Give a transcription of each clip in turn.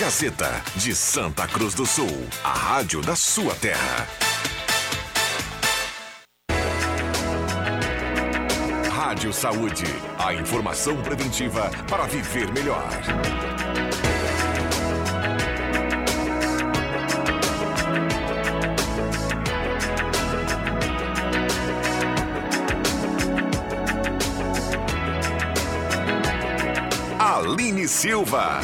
Gazeta de Santa Cruz do Sul, a rádio da sua terra. Rádio Saúde, a informação preventiva para viver melhor. Aline Silva.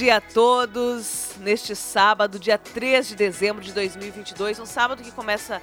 Dia a todos. Neste sábado, dia 3 de dezembro de 2022, um sábado que começa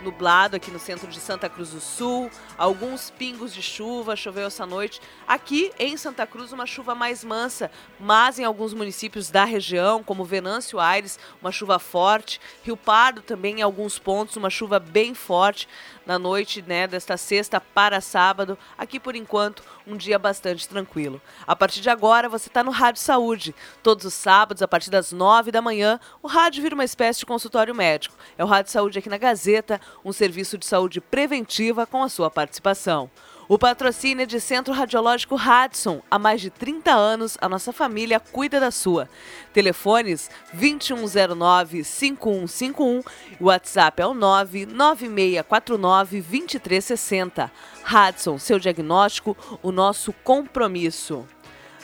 nublado aqui no centro de Santa Cruz do Sul, alguns pingos de chuva, choveu essa noite. Aqui em Santa Cruz, uma chuva mais mansa, mas em alguns municípios da região, como Venâncio Aires, uma chuva forte. Rio Pardo também em alguns pontos, uma chuva bem forte na noite né, desta sexta para sábado. Aqui, por enquanto, um dia bastante tranquilo. A partir de agora, você está no Rádio Saúde. Todos os sábados, a partir das nove da manhã, o rádio vira uma espécie de consultório médico. É o Rádio Saúde aqui na Gazeta, um serviço de saúde preventiva com a sua participação. O patrocínio é de Centro Radiológico Radson. Há mais de 30 anos, a nossa família cuida da sua. Telefones 2109-5151. O WhatsApp é o 99649-2360. Radson, seu diagnóstico, o nosso compromisso.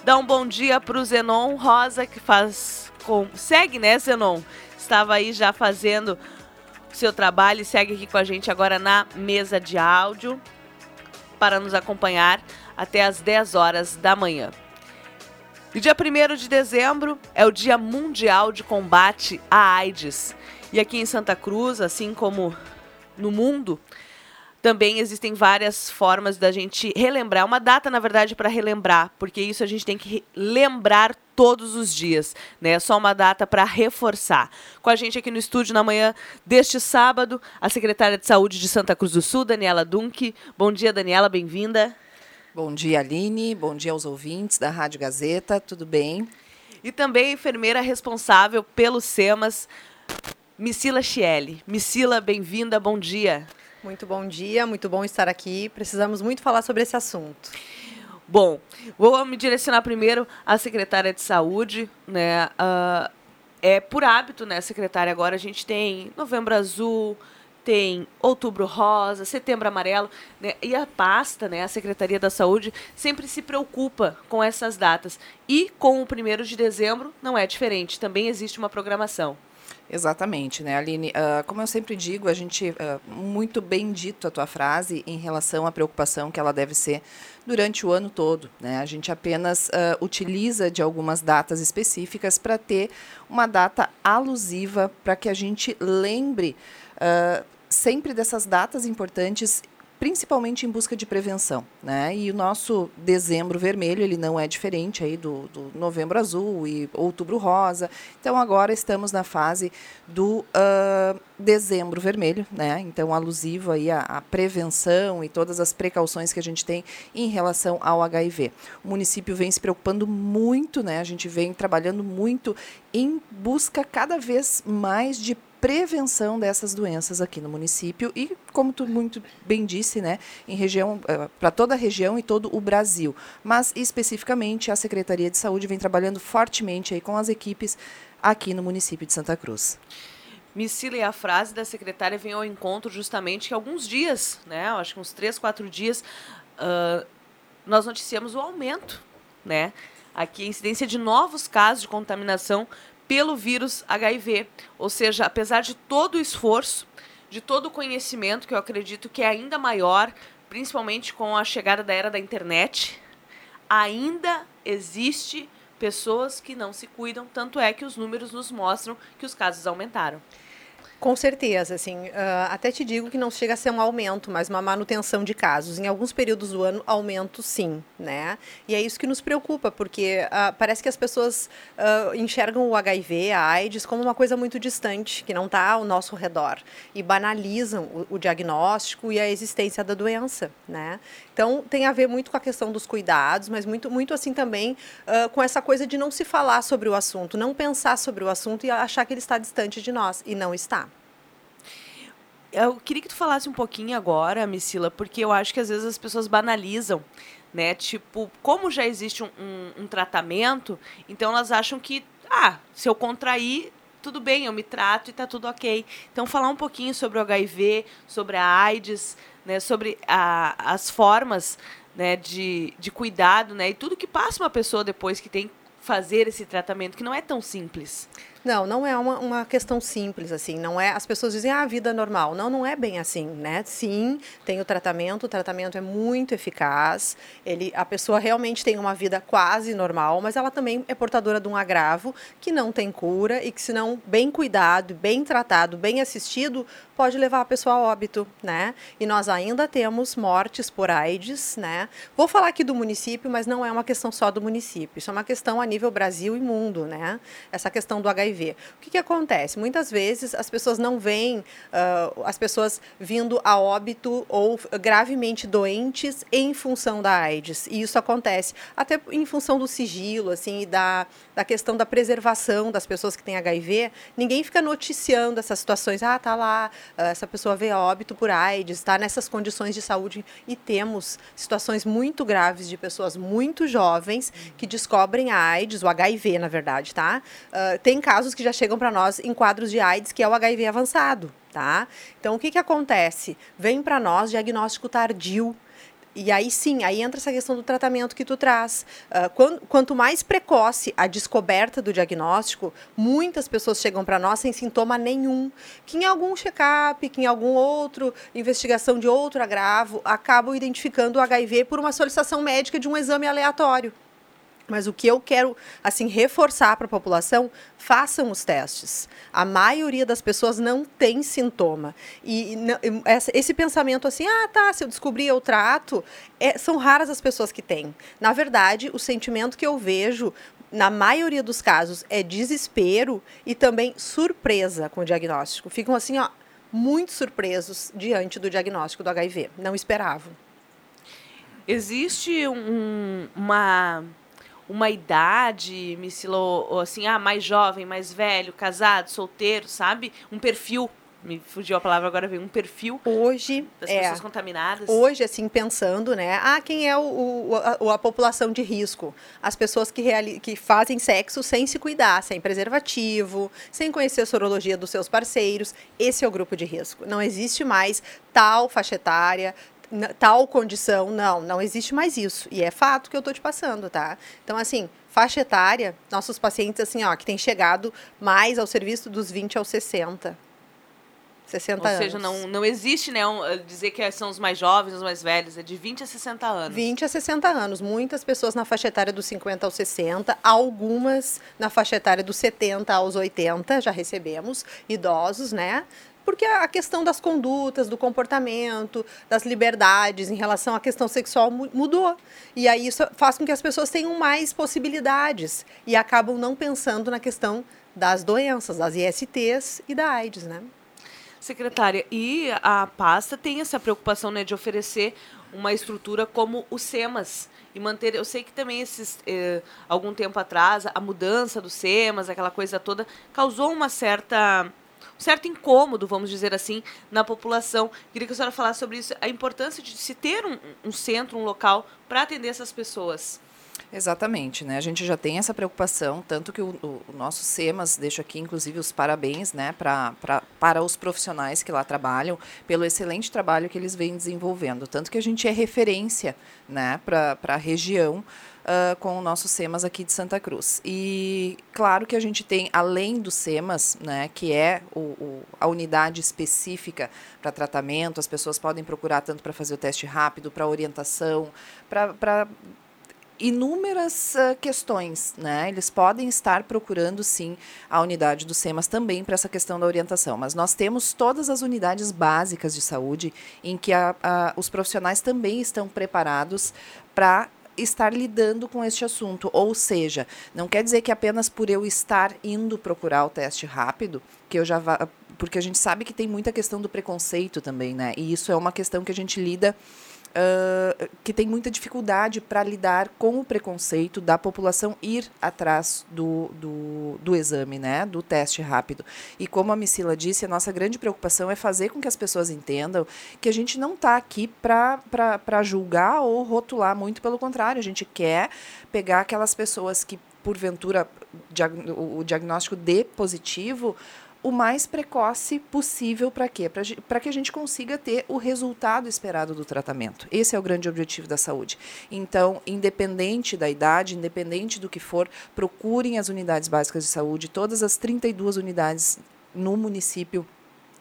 Dá um bom dia para o Zenon Rosa, que faz. Com... Segue, né, Zenon? Estava aí já fazendo seu trabalho e segue aqui com a gente agora na mesa de áudio para nos acompanhar até às 10 horas da manhã. E dia 1 de dezembro é o Dia Mundial de Combate à AIDS. E aqui em Santa Cruz, assim como no mundo, também existem várias formas da gente relembrar. Uma data, na verdade, para relembrar, porque isso a gente tem que lembrar todos os dias, né? É só uma data para reforçar. Com a gente aqui no estúdio na manhã deste sábado, a secretária de Saúde de Santa Cruz do Sul, Daniela Dunk. Bom dia, Daniela, bem-vinda. Bom dia, Aline. Bom dia aos ouvintes da Rádio Gazeta. Tudo bem? E também a enfermeira responsável pelos SEMAS, Missila Chieli. Missila, bem-vinda, bom dia. Muito bom dia, muito bom estar aqui. Precisamos muito falar sobre esse assunto. Bom, vou me direcionar primeiro à secretária de saúde, né? Uh, é por hábito, né, secretária? Agora a gente tem Novembro Azul, tem Outubro Rosa, Setembro Amarelo, né? e a pasta, né, a Secretaria da Saúde, sempre se preocupa com essas datas. E com o primeiro de dezembro não é diferente, também existe uma programação. Exatamente, né, Aline? Uh, como eu sempre digo, a gente, uh, muito bem dito a tua frase em relação à preocupação que ela deve ser durante o ano todo. Né? A gente apenas uh, utiliza de algumas datas específicas para ter uma data alusiva para que a gente lembre sempre dessas datas importantes principalmente em busca de prevenção, né? E o nosso dezembro vermelho ele não é diferente aí do, do novembro azul e outubro rosa. Então agora estamos na fase do uh, dezembro vermelho, né? Então alusivo aí à, à, prevenção e todas as precauções que a gente tem em relação ao HIV. O município vem se preocupando muito, né? A gente vem trabalhando muito em busca cada vez mais de prevenção dessas doenças aqui no município e, como tu muito bem disse, né, em região eh, para toda a região e todo o Brasil. Mas especificamente a Secretaria de Saúde vem trabalhando fortemente aí com as equipes aqui no município de Santa Cruz. Missila, e a frase da secretária vem ao encontro justamente que alguns dias, né, acho que uns três, quatro dias, uh, nós noticiamos o aumento, né, aqui a incidência de novos casos de contaminação pelo vírus HIV. Ou seja, apesar de todo o esforço, de todo o conhecimento, que eu acredito que é ainda maior, principalmente com a chegada da era da internet, ainda existe pessoas que não se cuidam, tanto é que os números nos mostram que os casos aumentaram. Com certeza, assim, uh, até te digo que não chega a ser um aumento, mas uma manutenção de casos. Em alguns períodos do ano, aumento sim, né? E é isso que nos preocupa, porque uh, parece que as pessoas uh, enxergam o HIV, a AIDS, como uma coisa muito distante, que não está ao nosso redor, e banalizam o, o, diagnóstico e a existência da doença, né? Então, tem a ver muito com a questão dos cuidados, mas muito, muito assim também com essa coisa de não se falar sobre o assunto, não pensar sobre o assunto e achar que ele está distante de nós, e não está. Eu queria que tu falasse um pouquinho agora, Missila, porque eu acho que às vezes as pessoas banalizam, né? Tipo, como já existe um, um, um tratamento, então elas acham que, ah, se eu contrair, tudo bem, eu me trato e tá tudo ok. Então, falar um pouquinho sobre o HIV, sobre a AIDS, né, sobre a, as formas né, de, de cuidado, né, e tudo que passa uma pessoa depois que tem que fazer esse tratamento, que não é tão simples. Não, não é uma, uma questão simples, assim, não é, as pessoas dizem, ah, a vida é normal, não, não é bem assim, né, sim, tem o tratamento, o tratamento é muito eficaz, ele, a pessoa realmente tem uma vida quase normal, mas ela também é portadora de um agravo que não tem cura e que se não bem cuidado, bem tratado, bem assistido, pode levar a pessoa a óbito, né, e nós ainda temos mortes por AIDS, né, vou falar aqui do município, mas não é uma questão só do município, isso é uma questão a nível Brasil e mundo, né, essa questão do HIV O que, que acontece? Muitas vezes as pessoas não veem uh, as pessoas vindo a óbito ou gravemente doentes em função da AIDS. E isso acontece até em função do sigilo, assim, da, da questão da preservação das pessoas que têm HIV. Ninguém fica noticiando essas situações. Ah, tá lá, uh, essa pessoa veio a óbito por AIDS, está nessas condições de saúde. E temos situações muito graves de pessoas muito jovens que descobrem a AIDS, o HIV, na verdade, tá? Uh, tem casos casos que já chegam para nós em quadros de AIDS, que é o HIV avançado, tá? Então, o que, que acontece? Vem para nós diagnóstico tardio, e aí sim, aí entra essa questão do tratamento que tu traz. Uh, quanto, quanto, mais precoce a descoberta do diagnóstico, muitas pessoas chegam para nós sem sintoma nenhum. Que em algum check-up, que em algum outro investigação de outro agravo, acabam identificando o HIV por uma solicitação médica de um exame aleatório. Mas o que eu quero assim reforçar para a população, façam os testes. A maioria das pessoas não tem sintoma. E esse pensamento assim, ah, tá, se eu descobrir eu trato, é, são raras as pessoas que têm. Na verdade, o sentimento que eu vejo na maioria dos casos é desespero e também surpresa com o diagnóstico. Ficam assim, ó, muito surpresos diante do diagnóstico do HIV. Não esperavam. Existe um, uma uma idade, me ou assim, ah, mais jovem, mais velho, casado, solteiro, sabe? Um perfil me fugiu a palavra agora veio um perfil hoje das é, pessoas contaminadas. Hoje assim pensando né ah quem é o, o a, a, população de risco? As pessoas que reali que fazem sexo sem se cuidar sem preservativo sem conhecer a sorologia dos seus parceiros. Esse é o grupo de risco. Não existe mais tal faixa etária tal condição, não, não existe mais isso. E é fato que eu estou te passando, tá? Então, assim, faixa etária, nossos pacientes, assim, ó, que têm chegado mais ao serviço dos 20 aos 60. 60 Ou anos. Ou seja, não, não existe né, um, dizer que são os mais jovens, os mais velhos, é de 20 a 60 anos. 20 a 60 anos. Muitas pessoas na faixa etária dos 50 aos 60, algumas na faixa etária dos 70 aos 80, já recebemos, idosos, né? Porque a questão das condutas, do comportamento, das liberdades em relação à questão sexual mudou. E aí isso faz com que as pessoas tenham mais possibilidades e acabam não pensando na questão das doenças, das ISTs e da AIDS, né? Secretária, e a pasta tem essa preocupação né, de oferecer uma estrutura como o SEMAS e manter. Eu sei que também esses eh, algum tempo atrás a mudança do SEMAS, aquela coisa toda, causou uma certa um certo incômodo, vamos dizer assim, na população. Queria que a senhora falasse sobre isso, a importância de se ter um, um centro, um local para atender essas pessoas. Exatamente, né? A gente já tem essa preocupação, tanto que o, o, nosso SEMAS, deixo aqui inclusive os parabéns né, pra, pra, para os profissionais que lá trabalham, pelo excelente trabalho que eles vêm desenvolvendo. Tanto que a gente é referência né, para a região uh, com o nosso SEMAS aqui de Santa Cruz. E claro que a gente tem, além do SEMAS, né, que é o, o a unidade específica para tratamento, as pessoas podem procurar tanto para fazer o teste rápido, para orientação, para inúmeras uh, questões, né? Eles podem estar procurando sim a unidade do SEMAS também para essa questão da orientação, mas nós temos todas as unidades básicas de saúde em que a, a, os profissionais também estão preparados para estar lidando com este assunto. Ou seja, não quer dizer que apenas por eu estar indo procurar o teste rápido, que eu já vá. Porque a gente sabe que tem muita questão do preconceito também, né? E isso é uma questão que a gente lida uh, que tem muita dificuldade para lidar com o preconceito da população ir atrás do, do, do, exame, né, do teste rápido. E como a Missila disse, a nossa grande preocupação é fazer com que as pessoas entendam que a gente não está aqui para julgar ou rotular, muito pelo contrário, a gente quer pegar aquelas pessoas que porventura o diagnóstico dê positivo, o mais precoce possível para quê? Para que a gente consiga ter o resultado esperado do tratamento. Esse é o grande objetivo da saúde. Então, independente da idade, independente do que for, procurem as unidades básicas de saúde, todas as 32 unidades no município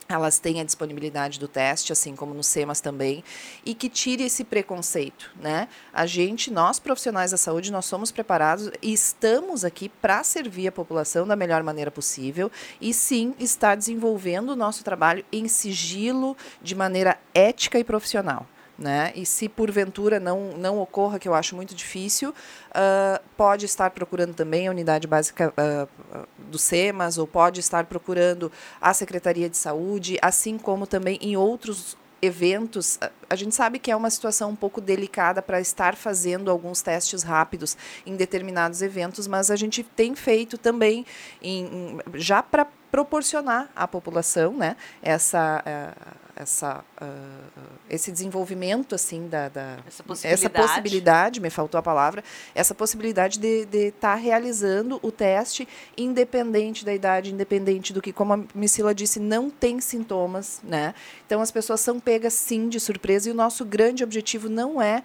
elas têm a disponibilidade do teste, assim como no SEMAS também, e que tire esse preconceito, né? A gente, nós profissionais da saúde, nós somos preparados e estamos aqui para servir a população da melhor maneira possível e sim estar desenvolvendo o nosso trabalho em sigilo, de maneira ética e profissional. Né? E se porventura não, não ocorra, que eu acho muito difícil, uh, pode estar procurando também a unidade básica uh, do SEMAS, ou pode estar procurando a Secretaria de Saúde, assim como também em outros eventos, a gente sabe que é uma situação um pouco delicada para estar fazendo alguns testes rápidos em determinados eventos, mas a gente tem feito também em, já para proporcionar à população né, essa, uh, essa, uh, esse desenvolvimento assim da, da essa, possibilidade. essa, possibilidade. me faltou a palavra, essa possibilidade de estar tá realizando o teste independente da idade, independente do que, como a Missila disse, não tem sintomas, né? Então as pessoas são pegas sim de surpresa e o nosso grande objetivo não é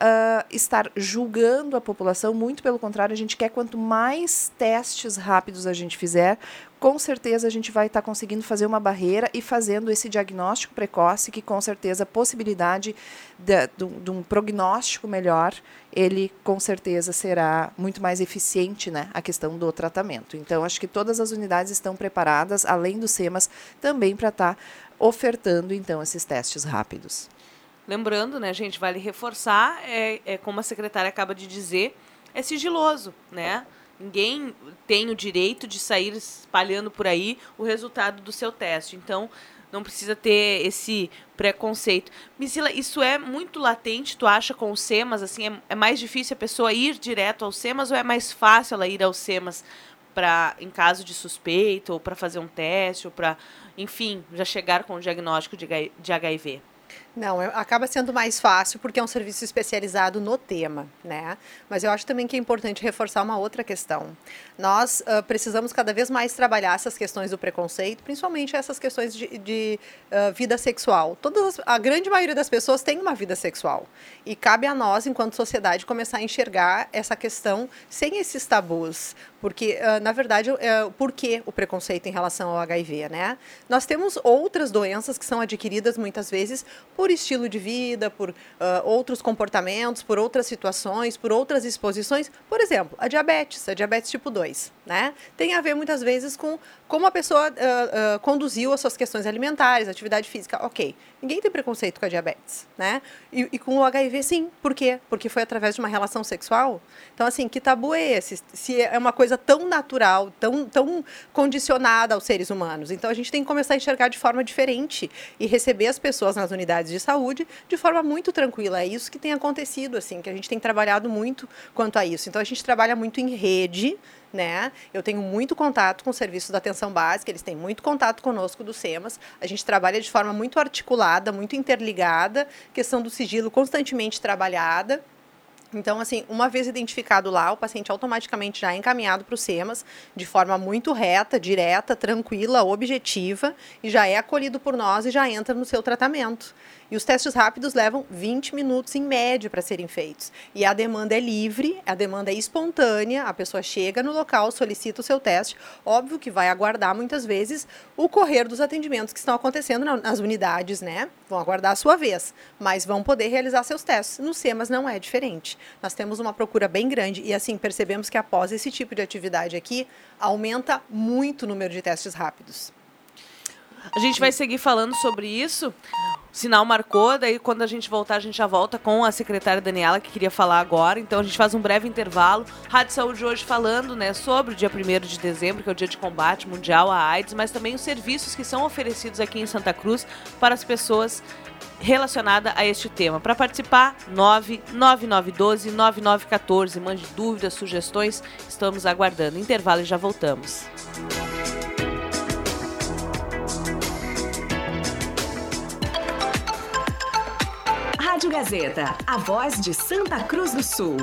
uh, estar julgando a população, muito pelo contrário, a gente quer quanto mais testes rápidos a gente fizer, com certeza a gente vai estar tá conseguindo fazer uma barreira e fazendo esse diagnóstico precoce, que com certeza a possibilidade de, de, de, um prognóstico melhor, ele com certeza será muito mais eficiente, né, a questão do tratamento. Então, acho que todas as unidades estão preparadas, além dos SEMAS, também para estar tá ofertando, então, esses testes rápidos. Lembrando, né, gente, vale reforçar, é, é como a secretária acaba de dizer, é sigiloso, né? Ninguém tem o direito de sair espalhando por aí o resultado do seu teste. Então, não precisa ter esse preconceito. Misila, isso é muito latente, tu acha, com o SEMAS? Assim, é, é, mais difícil a pessoa ir direto ao SEMAS ou é mais fácil ela ir ao SEMAS para em caso de suspeita ou para fazer um teste ou para, enfim, já chegar com o diagnóstico de, de HIV? Não, acaba sendo mais fácil porque é um serviço especializado no tema, né? Mas eu acho também que é importante reforçar uma outra questão. Nós uh, precisamos cada vez mais trabalhar essas questões do preconceito, principalmente essas questões de, de uh, vida sexual. Todas, a grande maioria das pessoas tem uma vida sexual e cabe a nós, enquanto sociedade, começar a enxergar essa questão sem esses tabus, porque uh, na verdade, uh, por que o preconceito em relação ao HIV, né? Nós temos outras doenças que são adquiridas muitas vezes por estilo de vida, por uh, outros comportamentos, por outras situações, por outras exposições. Por exemplo, a diabetes, a diabetes tipo 2, né? Tem a ver muitas vezes com como a pessoa uh, uh, conduziu as suas questões alimentares, atividade física. Ok, ninguém tem preconceito com a diabetes, né? E, e, com o HIV, sim. Por quê? Porque foi através de uma relação sexual. Então, assim, que tabu é esse? Se é uma coisa tão natural, tão, tão condicionada aos seres humanos. Então, a gente tem que começar a enxergar de forma diferente e receber as pessoas nas unidades de saúde de forma muito tranquila. É isso que tem acontecido, assim, que a gente tem trabalhado muito quanto a isso. Então a gente trabalha muito em rede, né? Eu tenho muito contato com o serviço da atenção básica, eles têm muito contato conosco do SEMAS. A gente trabalha de forma muito articulada, muito interligada, questão do sigilo constantemente trabalhada. Então, assim, uma vez identificado lá, o paciente automaticamente já é encaminhado para o SEMAS de forma muito reta, direta, tranquila, objetiva, e já é acolhido por nós e já entra no seu tratamento. E os testes rápidos levam 20 minutos em média para serem feitos. E a demanda é livre, a demanda é espontânea, a pessoa chega no local, solicita o seu teste. Óbvio que vai aguardar muitas vezes o correr dos atendimentos que estão acontecendo nas unidades, né? Vão aguardar a sua vez, mas vão poder realizar seus testes. No SEMAS não é diferente. nós temos uma procura bem grande e assim percebemos que após esse tipo de atividade aqui aumenta muito o número de testes rápidos. A gente vai seguir falando sobre isso. O sinal marcou, daí quando a gente voltar, a gente já volta com a secretária Daniela, que queria falar agora. Então a gente faz um breve intervalo. Rádio Saúde hoje falando né, sobre o dia 1 de dezembro, que é o dia de combate mundial à AIDS, mas também os serviços que são oferecidos aqui em Santa Cruz para as pessoas relacionada a este tema. Para participar, 99912 9914. Mande dúvidas, sugestões. Estamos aguardando. Intervalo e já voltamos. Rádio Gazeta, a voz de Santa Cruz do Sul.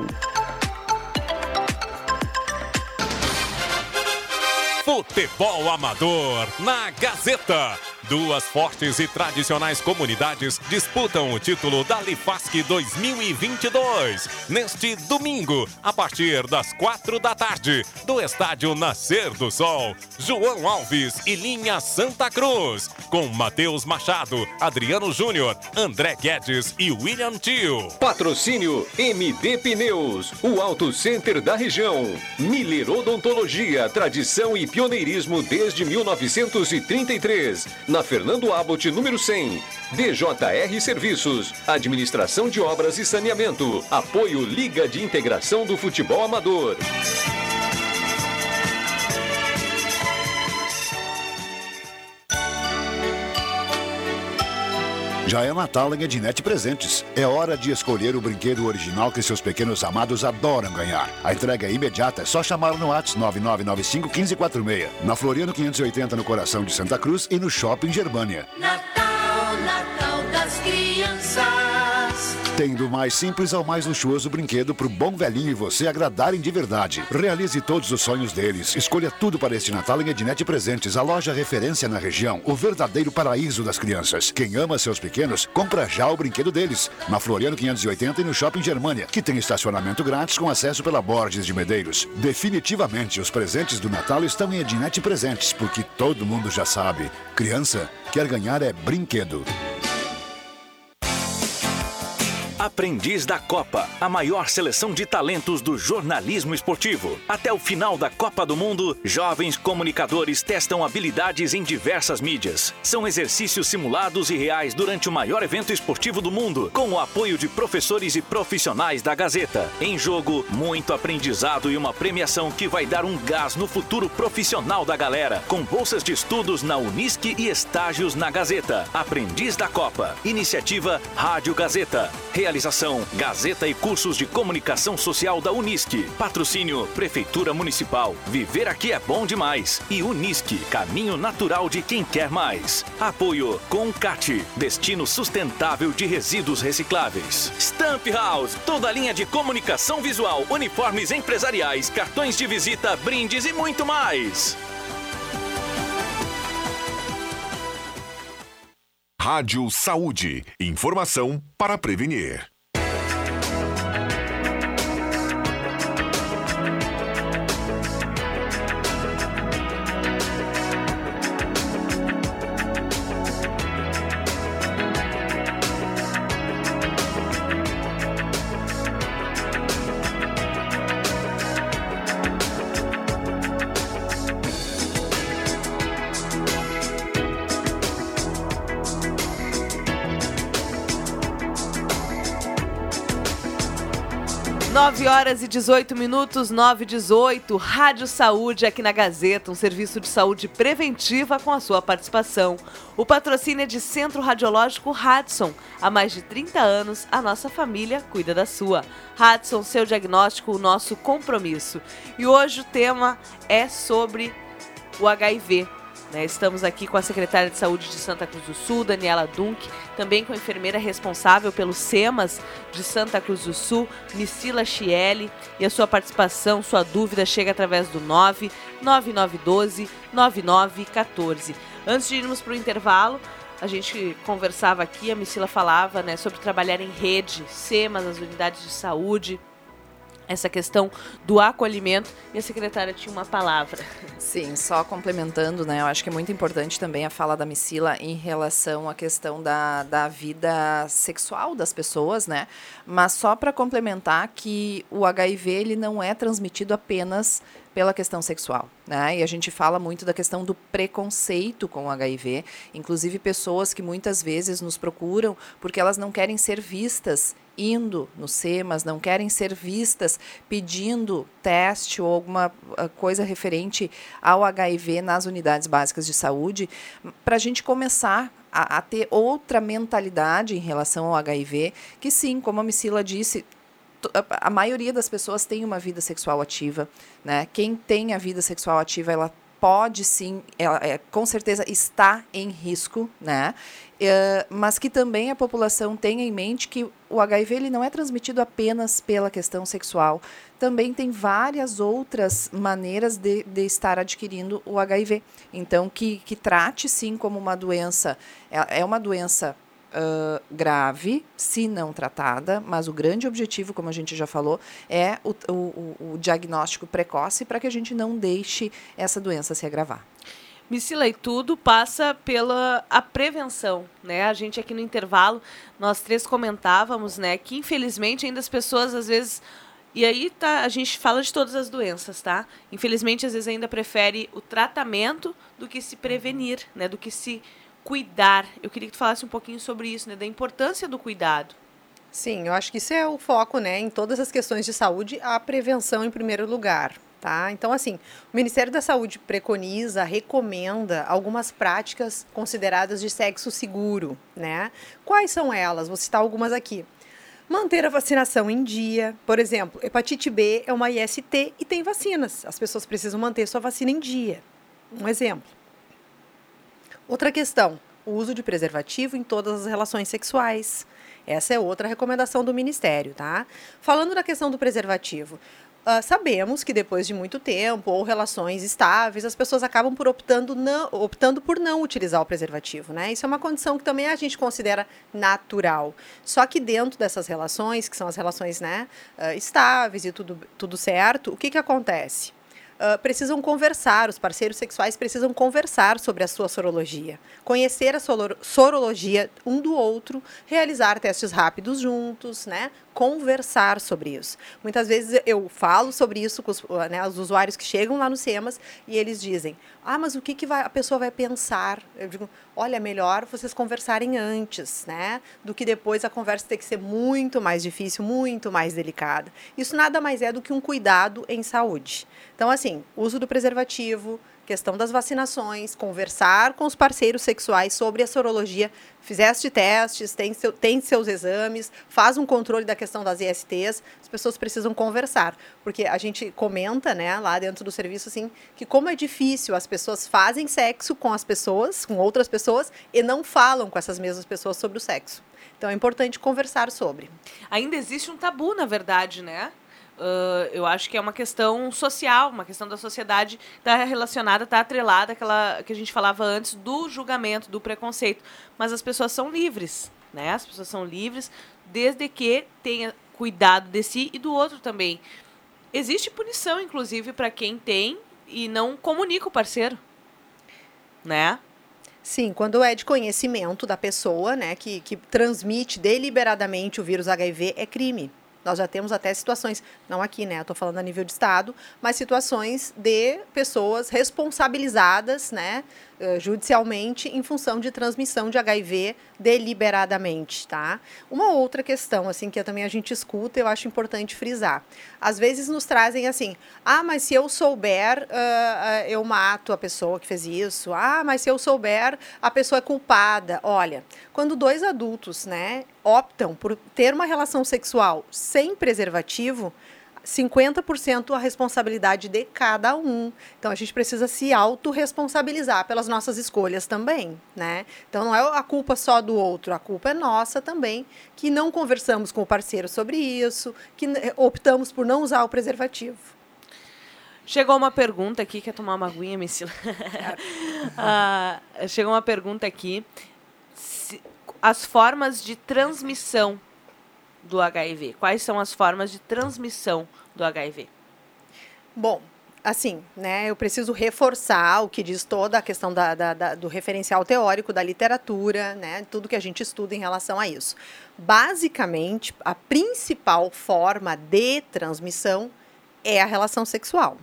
Futebol Amador na Gazeta. Duas fortes e tradicionais comunidades disputam o título da Lifasc 2022. Neste domingo, a partir das quatro da tarde, do estádio Nascer do Sol, João Alves e Linha Santa Cruz, com Matheus Machado, Adriano Júnior, André Guedes e William Tio. Patrocínio MD Pneus, o Auto Center da região. Miller Odontologia, tradição e pioneirismo desde 1933 na Fernando Abbott, número 100. DJR Serviços, Administração de Obras e Saneamento. Apoio Liga de Integração do Futebol Amador. Já é Natal em Ednet Presentes. É hora de escolher o brinquedo original que seus pequenos amados adoram ganhar. A entrega é imediata, é só chamar no WhatsApp 9995 1546. Na Floriano 580 no coração de Santa Cruz e no Shopping Germânia. Natal, Natal das crianças. Tem do mais simples ao mais luxuoso brinquedo pro bom velhinho e você agradarem de verdade. Realize todos os sonhos deles. Escolha tudo para este Natal em Ednet Presentes, a loja referência na região, o verdadeiro paraíso das crianças. Quem ama seus pequenos, compra já o brinquedo deles. Na Floriano 580 e no Shopping Germânia, que tem estacionamento grátis com acesso pela Borges de Medeiros. Definitivamente, os presentes do Natal estão em Ednet Presentes, porque todo mundo já sabe. Criança quer ganhar é brinquedo. Aprendiz da Copa, a maior seleção de talentos do jornalismo esportivo. Até o final da Copa do Mundo, jovens comunicadores testam habilidades em diversas mídias. São exercícios simulados e reais durante o maior evento esportivo do mundo, com o apoio de professores e profissionais da Gazeta. Em jogo, muito aprendizado e uma premiação que vai dar um gás no futuro profissional da galera, com bolsas de estudos na Unisque e estágios na Gazeta. Aprendiz da Copa. Iniciativa Rádio Gazeta. Gazeta e Cursos de Comunicação Social da Unisque. Patrocínio Prefeitura Municipal. Viver aqui é bom demais. E Unisque, caminho natural de quem quer mais. Apoio Concat, destino sustentável de resíduos recicláveis. Stamp House, toda a linha de comunicação visual, uniformes empresariais, cartões de visita, brindes e muito mais. Rádio Saúde. Informação para prevenir. Horas e 18 minutos, 9 e 18, Rádio Saúde aqui na Gazeta, um serviço de saúde preventiva com a sua participação. O patrocínio é de Centro Radiológico Hudson. Há mais de 30 anos, a nossa família cuida da sua. Hudson, seu diagnóstico, o nosso compromisso. E hoje o tema é sobre o HIV. Né? Estamos aqui com a secretária de Saúde de Santa Cruz do Sul, Daniela Dunk, também com a enfermeira responsável pelos SEMAS de Santa Cruz do Sul, Missila Chielli, e a sua participação, sua dúvida chega através do 9 9912 9914. Antes de irmos para o intervalo, a gente conversava aqui, a Missila falava né, sobre trabalhar em rede, SEMAS, as unidades de saúde, essa questão do acolhimento e a secretária tinha uma palavra. Sim, só complementando, né? Eu acho que é muito importante também a fala da Missila em relação à questão da, da vida sexual das pessoas, né? Mas só para complementar que o HIV ele não é transmitido apenas pela questão sexual, né? E a gente fala muito da questão do preconceito com o HIV, inclusive pessoas que muitas vezes nos procuram porque elas não querem ser vistas indo no SEMAS, não querem ser vistas pedindo teste ou alguma ah, coisa referente ao HIV nas unidades básicas de saúde, para a gente começar a, a, ter outra mentalidade em relação ao HIV, que sim, como a Missila disse, a maioria das pessoas tem uma vida sexual ativa, né? Quem tem a vida sexual ativa, ela pode sim, ela é, com certeza está em risco, né? É, mas que também a população tenha em mente que o HIV ele não é transmitido apenas pela questão sexual, também tem várias outras maneiras de, de estar adquirindo o HIV. Então, que, que trate sim como uma doença, é, é uma doença uh, grave, se não tratada, mas o grande objetivo, como a gente já falou, é o, o, o diagnóstico precoce para que a gente não deixe essa doença se agravar. Missila, e tudo passa pela a prevenção, né? A gente aqui no intervalo, nós três comentávamos, né, que infelizmente ainda as pessoas às vezes e aí tá, a gente fala de todas as doenças, tá? Infelizmente às vezes ainda prefere o tratamento do que se prevenir, né, do que se cuidar. Eu queria que tu falasse um pouquinho sobre isso, né, da importância do cuidado. Sim, eu acho que isso é o foco, né, em todas as questões de saúde, a prevenção em primeiro lugar. Tá? Então, assim, o Ministério da Saúde preconiza, recomenda algumas práticas consideradas de sexo seguro, né? Quais são elas? Vou citar algumas aqui. Manter a vacinação em dia. Por exemplo, hepatite B é uma IST e tem vacinas. As pessoas precisam manter sua vacina em dia. Um exemplo. Outra questão, o uso de preservativo em todas as relações sexuais. Essa é outra recomendação do Ministério, tá? Falando da questão do preservativo, Uh, sabemos que depois de muito tempo ou relações estáveis, as pessoas acabam por optando, não, optando por não utilizar o preservativo, né? Isso é uma condição que também a gente considera natural. Só que dentro dessas relações, que são as relações né, uh, estáveis e tudo, tudo certo, o que, que acontece? uh, precisam conversar, os parceiros sexuais precisam conversar sobre a sua sorologia, conhecer a sorologia um do outro, realizar testes rápidos juntos, né? Conversar sobre isso. Muitas vezes eu falo sobre isso com os, né, os usuários que chegam lá no SEMAS e eles dizem: Ah, mas o que, que vai, a pessoa vai pensar? Eu digo: Olha, melhor vocês conversarem antes, né? Do que depois a conversa ter que ser muito mais difícil, muito mais delicada. Isso nada mais é do que um cuidado em saúde. Então, assim, uso do preservativo, questão das vacinações, conversar com os parceiros sexuais sobre a sorologia. Fizeste testes, tem, seu, tem seus exames, faz um controle da questão das ISTs, as pessoas precisam conversar. Porque a gente comenta, né, lá dentro do serviço, assim, que como é difícil, as pessoas fazem sexo com as pessoas, com outras pessoas, e não falam com essas mesmas pessoas sobre o sexo. Então é importante conversar sobre. Ainda existe um tabu, na verdade, né? Eu acho que é uma questão social, uma questão da sociedade está relacionada, está atrelada àquela que a gente falava antes do julgamento, do preconceito. Mas as pessoas são livres, né? As pessoas são livres desde que tenha cuidado de si e do outro também. Existe punição, inclusive, para quem tem e não comunica o parceiro, né? Sim, quando é de conhecimento da pessoa, né, que, que transmite deliberadamente o vírus HIV, é crime. Nós já temos até situações, não aqui, né? Estou falando a nível de Estado, mas situações de pessoas responsabilizadas, né? Eh, judicialmente em função de transmissão de HIV deliberadamente, tá? Uma outra questão, assim, que também a gente escuta, eu acho importante frisar. Às vezes nos trazem assim, ah, mas se eu souber, uh, eu mato a pessoa que fez isso. Ah, mas se eu souber, a pessoa é culpada. Olha, quando dois adultos, né, optam por ter uma relação sexual sem preservativo, 50% a responsabilidade de cada um. Então a gente precisa se autorresponsabilizar pelas nossas escolhas também, né? Então não é a culpa só do outro, a culpa é nossa também, que não conversamos com o parceiro sobre isso, que optamos por não usar o preservativo. Chegou uma pergunta aqui, quer tomar uma aguinha, Missila? ah, chegou uma pergunta aqui. Se, as formas de transmissão do HIV? Quais são as formas de transmissão do HIV? Bom, assim, né, eu preciso reforçar o que diz toda a questão da, da, da, do referencial teórico, da literatura, né, tudo que a gente estuda em relação a isso. Basicamente, a principal forma de transmissão é a relação sexual.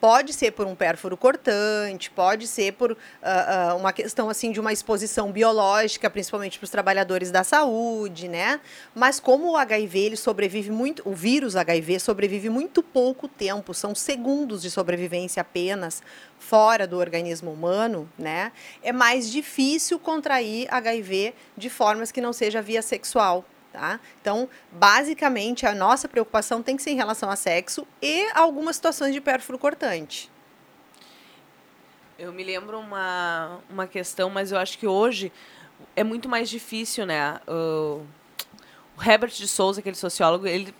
Pode ser por um pérfuro cortante, pode ser por uh, uh, uma questão assim de uma exposição biológica, principalmente para os trabalhadores da saúde, né? Mas como o HIV ele sobrevive muito, o vírus HIV sobrevive muito pouco tempo, são segundos de sobrevivência apenas fora do organismo humano, né? É mais difícil contrair HIV de formas que não seja via sexual, Tá? Então, basicamente, a nossa preocupação tem que ser em relação a sexo e algumas situações de pérfuro cortante. Eu me lembro uma, uma questão, mas eu acho que hoje é muito mais difícil, né? O, Herbert de Souza, aquele sociólogo, ele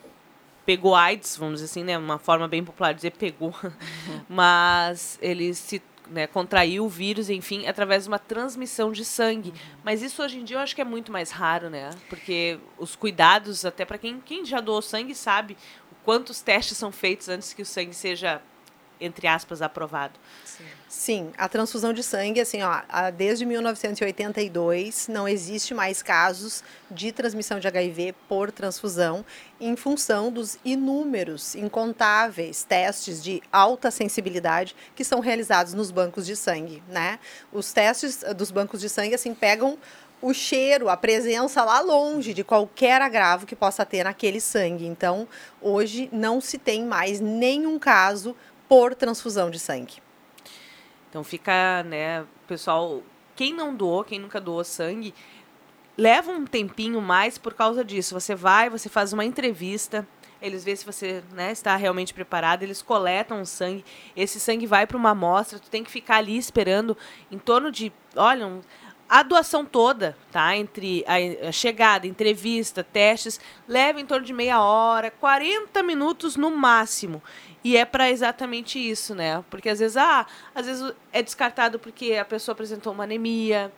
pegou AIDS, vamos dizer assim, né? Uma forma bem popular de dizer pegou. Mas ele se né, contrair o vírus, enfim, através de uma transmissão de sangue. Mas isso hoje em dia eu acho que é muito mais raro, né? Porque os cuidados, até para quem, quem já doou sangue, sabe quantos testes são feitos antes que o sangue seja entre aspas, aprovado. Sim. Sim, a transfusão de sangue, assim, ó, desde 1982 não existe mais casos de transmissão de HIV por transfusão, em função dos inúmeros, incontáveis testes de alta sensibilidade que são realizados nos bancos de sangue, né? Os testes dos bancos de sangue, assim, pegam o cheiro, a presença lá longe de qualquer agravo que possa ter naquele sangue. Então, hoje não se tem mais nenhum caso por transfusão de sangue. Então fica, né, pessoal, quem não doou, quem nunca doou sangue, leva um tempinho mais por causa disso. Você vai, você faz uma entrevista, eles veem se você né, está realmente preparado, eles coletam o sangue, esse sangue vai para uma amostra, tu tem que ficar ali esperando em torno de, olha, um, a doação toda, tá? Entre a, chegada, entrevista, testes, leva em torno de meia hora, 40 minutos no máximo. E é para exatamente isso, né? Porque às vezes, ah, às vezes é descartado porque a pessoa apresentou uma anemia,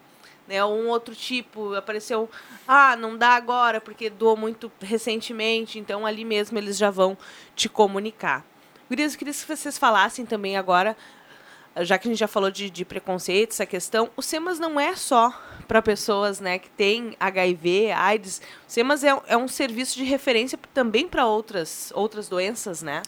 né? Ou um outro tipo, apareceu, ah, não dá agora porque doou muito recentemente, então ali mesmo eles já vão te comunicar. Gurias, eu queria que vocês falassem também agora já que a gente já falou de, de preconceito, essa questão, o SEMAS não é só para pessoas né, que têm HIV, AIDS. O SEMAS é, é um serviço de referência também para outras, outras doenças, né?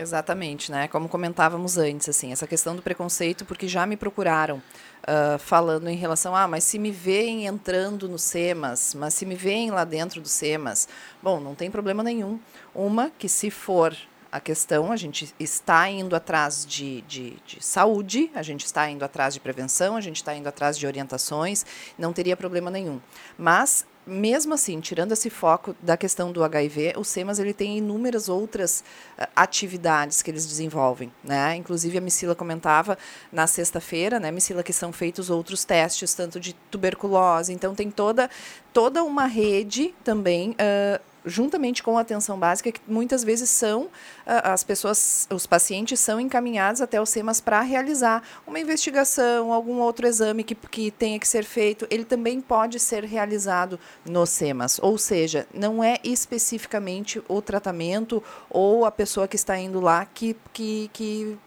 Exatamente, né? Como comentávamos antes, assim, essa questão do preconceito, porque já me procuraram uh, falando em relação, ah, mas se me veem entrando no SEMAS, mas se me veem lá dentro do SEMAS, bom, não tem problema nenhum. Uma que se for a questão, a gente está indo atrás de, de, de, saúde, a gente está indo atrás de prevenção, a gente está indo atrás de orientações, não teria problema nenhum. Mas, mesmo assim, tirando esse foco da questão do HIV, o SEMAS ele tem inúmeras outras uh, atividades que eles desenvolvem. Né? Inclusive, a Missila comentava na sexta-feira, né, Missila, que são feitos outros testes, tanto de tuberculose, então tem toda, toda uma rede também. Uh, juntamente com a atenção básica, que muitas vezes são as pessoas, os pacientes são encaminhados até o SEMAS para realizar uma investigação, algum outro exame que, que tenha que ser feito, ele também pode ser realizado no SEMAS. Ou seja, não é especificamente o tratamento ou a pessoa que está indo lá que, que, que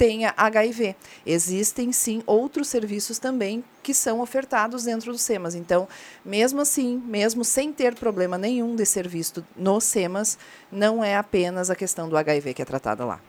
tenha HIV. Existem sim outros serviços também que são ofertados dentro do SEMAS. Então, mesmo assim, mesmo sem ter problema nenhum de ser visto no SEMAS, não é apenas a questão do HIV que é tratada lá.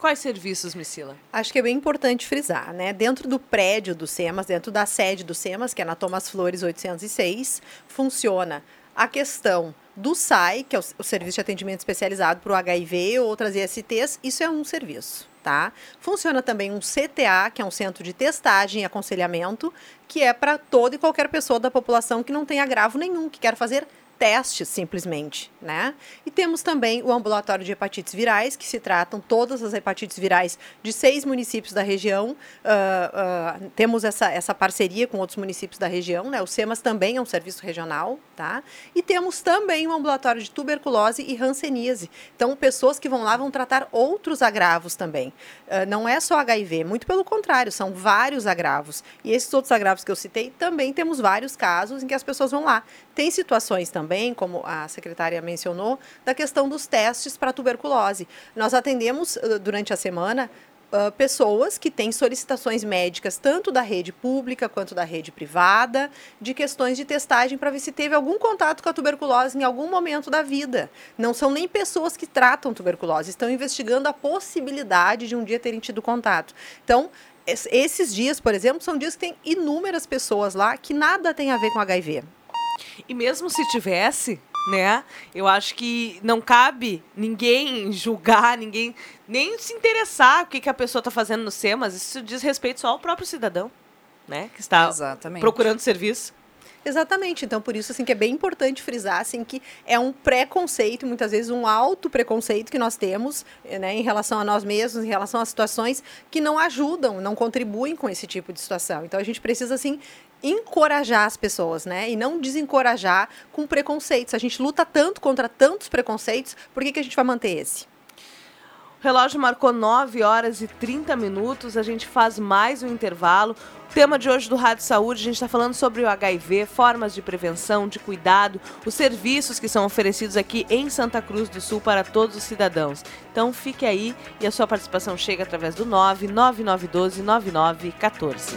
Quais serviços, Missila? Acho que é bem importante frisar, né? Dentro do prédio do SEMAS, dentro da sede do SEMAS, que é na Thomas Flores 806, funciona a questão do SAI, que é o Serviço de Atendimento Especializado para o HIV ou outras ISTs, isso é um serviço tá? Funciona também um CTA, que é um centro de testagem e aconselhamento, que é para toda e qualquer pessoa da população que não tem agravo nenhum, que quer fazer testes simplesmente, né? E temos também o ambulatório de hepatites virais, que se tratam todas as hepatites virais de seis municípios da região. Uh, uh, temos essa, essa parceria com outros municípios da região, né? O SEMAS também é um serviço regional, tá? E temos também o ambulatório de tuberculose e hanseníase. Então, pessoas que vão lá vão tratar outros agravos também. Uh, não é só HIV, muito pelo contrário, são vários agravos. E esses outros agravos que eu citei, também temos vários casos em que as pessoas vão lá. Tem situações também, como a secretária mencionou, da questão dos testes para tuberculose. Nós atendemos durante a semana pessoas que têm solicitações médicas, tanto da rede pública quanto da rede privada, de questões de testagem para ver se teve algum contato com a tuberculose em algum momento da vida. Não são nem pessoas que tratam tuberculose, estão investigando a possibilidade de um dia terem tido contato. Então, esses dias, por exemplo, são dias que tem inúmeras pessoas lá que nada tem a ver com HIV. E mesmo se tivesse, né? Eu acho que não cabe ninguém julgar, ninguém nem se interessar o que, que a pessoa está fazendo no SEMAS. Isso diz respeito só ao próprio cidadão, né? Que está Exatamente. procurando serviço. Exatamente. Então, por isso assim que é bem importante frisar assim que é um preconceito, muitas vezes um alto preconceito que nós temos, né, em relação a nós mesmos, em relação a situações que não ajudam, não contribuem com esse tipo de situação. Então, a gente precisa assim encorajar as pessoas, né? E não desencorajar com preconceitos. A gente luta tanto contra tantos preconceitos, por que, que a gente vai manter esse? O relógio marcou 9 horas e 30 minutos. A gente faz mais um intervalo. O tema de hoje do Rádio Saúde, a gente está falando sobre o HIV, formas de prevenção, de cuidado, os serviços que são oferecidos aqui em Santa Cruz do Sul para todos os cidadãos. Então fique aí e a sua participação chega através do 99912 9914.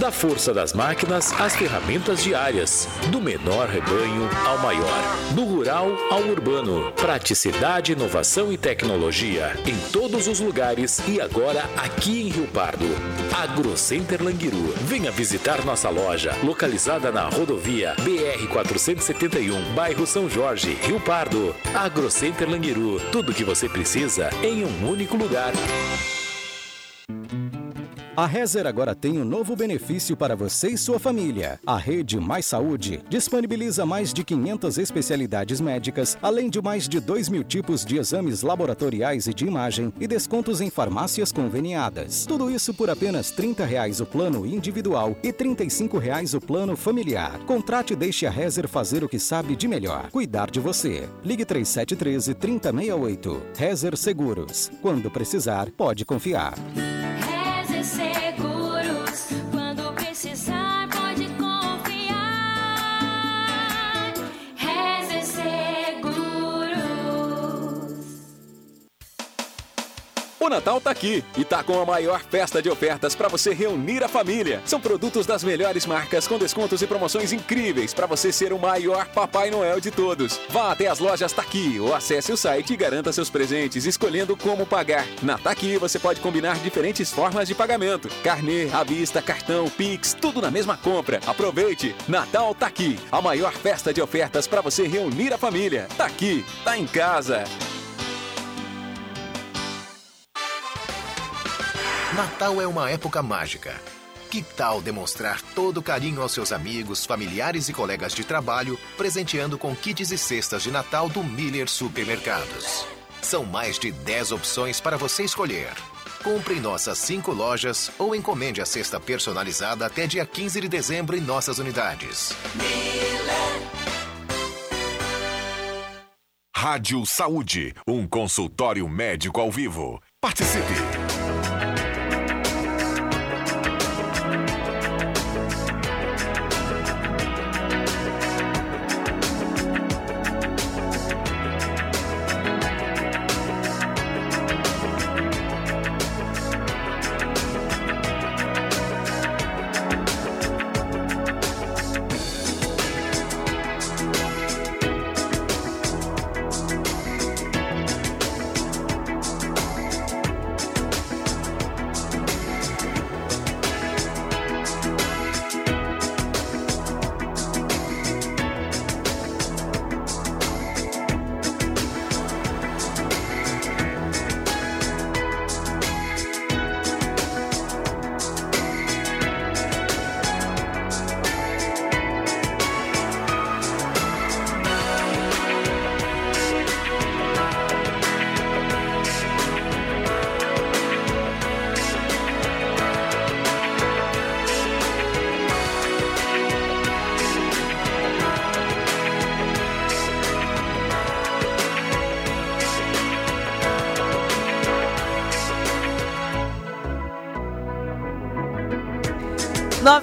Da força das máquinas às ferramentas diárias. Do menor rebanho ao maior. Do rural ao urbano. Praticidade, inovação e tecnologia. Em todos os lugares e agora aqui em Rio Pardo. AgroCenter Languiru. Venha visitar nossa loja, localizada na rodovia BR-471, bairro São Jorge, Rio Pardo. AgroCenter Languiru. Tudo o que você precisa em um único lugar. A Rezer agora tem um novo benefício para você e sua família. A Rede Mais Saúde disponibiliza mais de 500 especialidades médicas, além de mais de 2 mil tipos de exames laboratoriais e de imagem e descontos em farmácias conveniadas. Tudo isso por apenas 30 reais o plano individual e 35 reais o plano familiar. Contrate e deixe a Rezer fazer o que sabe de melhor, cuidar de você. Ligue 3713 3068. Rezer Seguros. Quando precisar, pode confiar. O Natal tá aqui e tá com a maior festa de ofertas para você reunir a família. São produtos das melhores marcas com descontos e promoções incríveis para você ser o maior Papai Noel de todos. Vá até as lojas Taqui ou acesse o site e garanta seus presentes escolhendo como pagar. Na Taqui você pode combinar diferentes formas de pagamento: carnê, à vista, cartão, Pix, tudo na mesma compra. Aproveite! Natal tá aqui, a maior festa de ofertas para você reunir a família. Tá aqui, tá em casa. Natal é uma época mágica. Que tal demonstrar todo o carinho aos seus amigos, familiares e colegas de trabalho, presenteando com kits e cestas de Natal do Miller Supermercados? São mais de 10 opções para você escolher. Compre em nossas cinco lojas ou encomende a cesta personalizada até dia 15 de dezembro em nossas unidades. Miller. Rádio Saúde, um consultório médico ao vivo. Participe!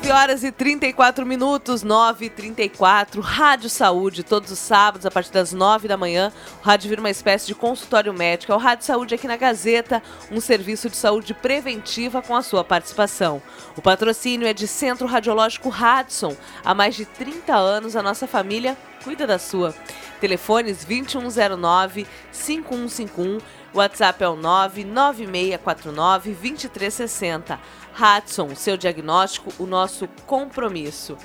9 horas e 34 minutos, 9 e 34, Rádio Saúde, todos os sábados, a partir das 9 da manhã. O rádio vira uma espécie de consultório médico. É o Rádio Saúde aqui na Gazeta, um serviço de saúde preventiva com a sua participação. O patrocínio é de Centro Radiológico Radson. Há mais de 30 anos, a nossa família cuida da sua. Telefones 2109-5151. WhatsApp é o 99649-2360. Hudson, seu diagnóstico, o nosso compromisso.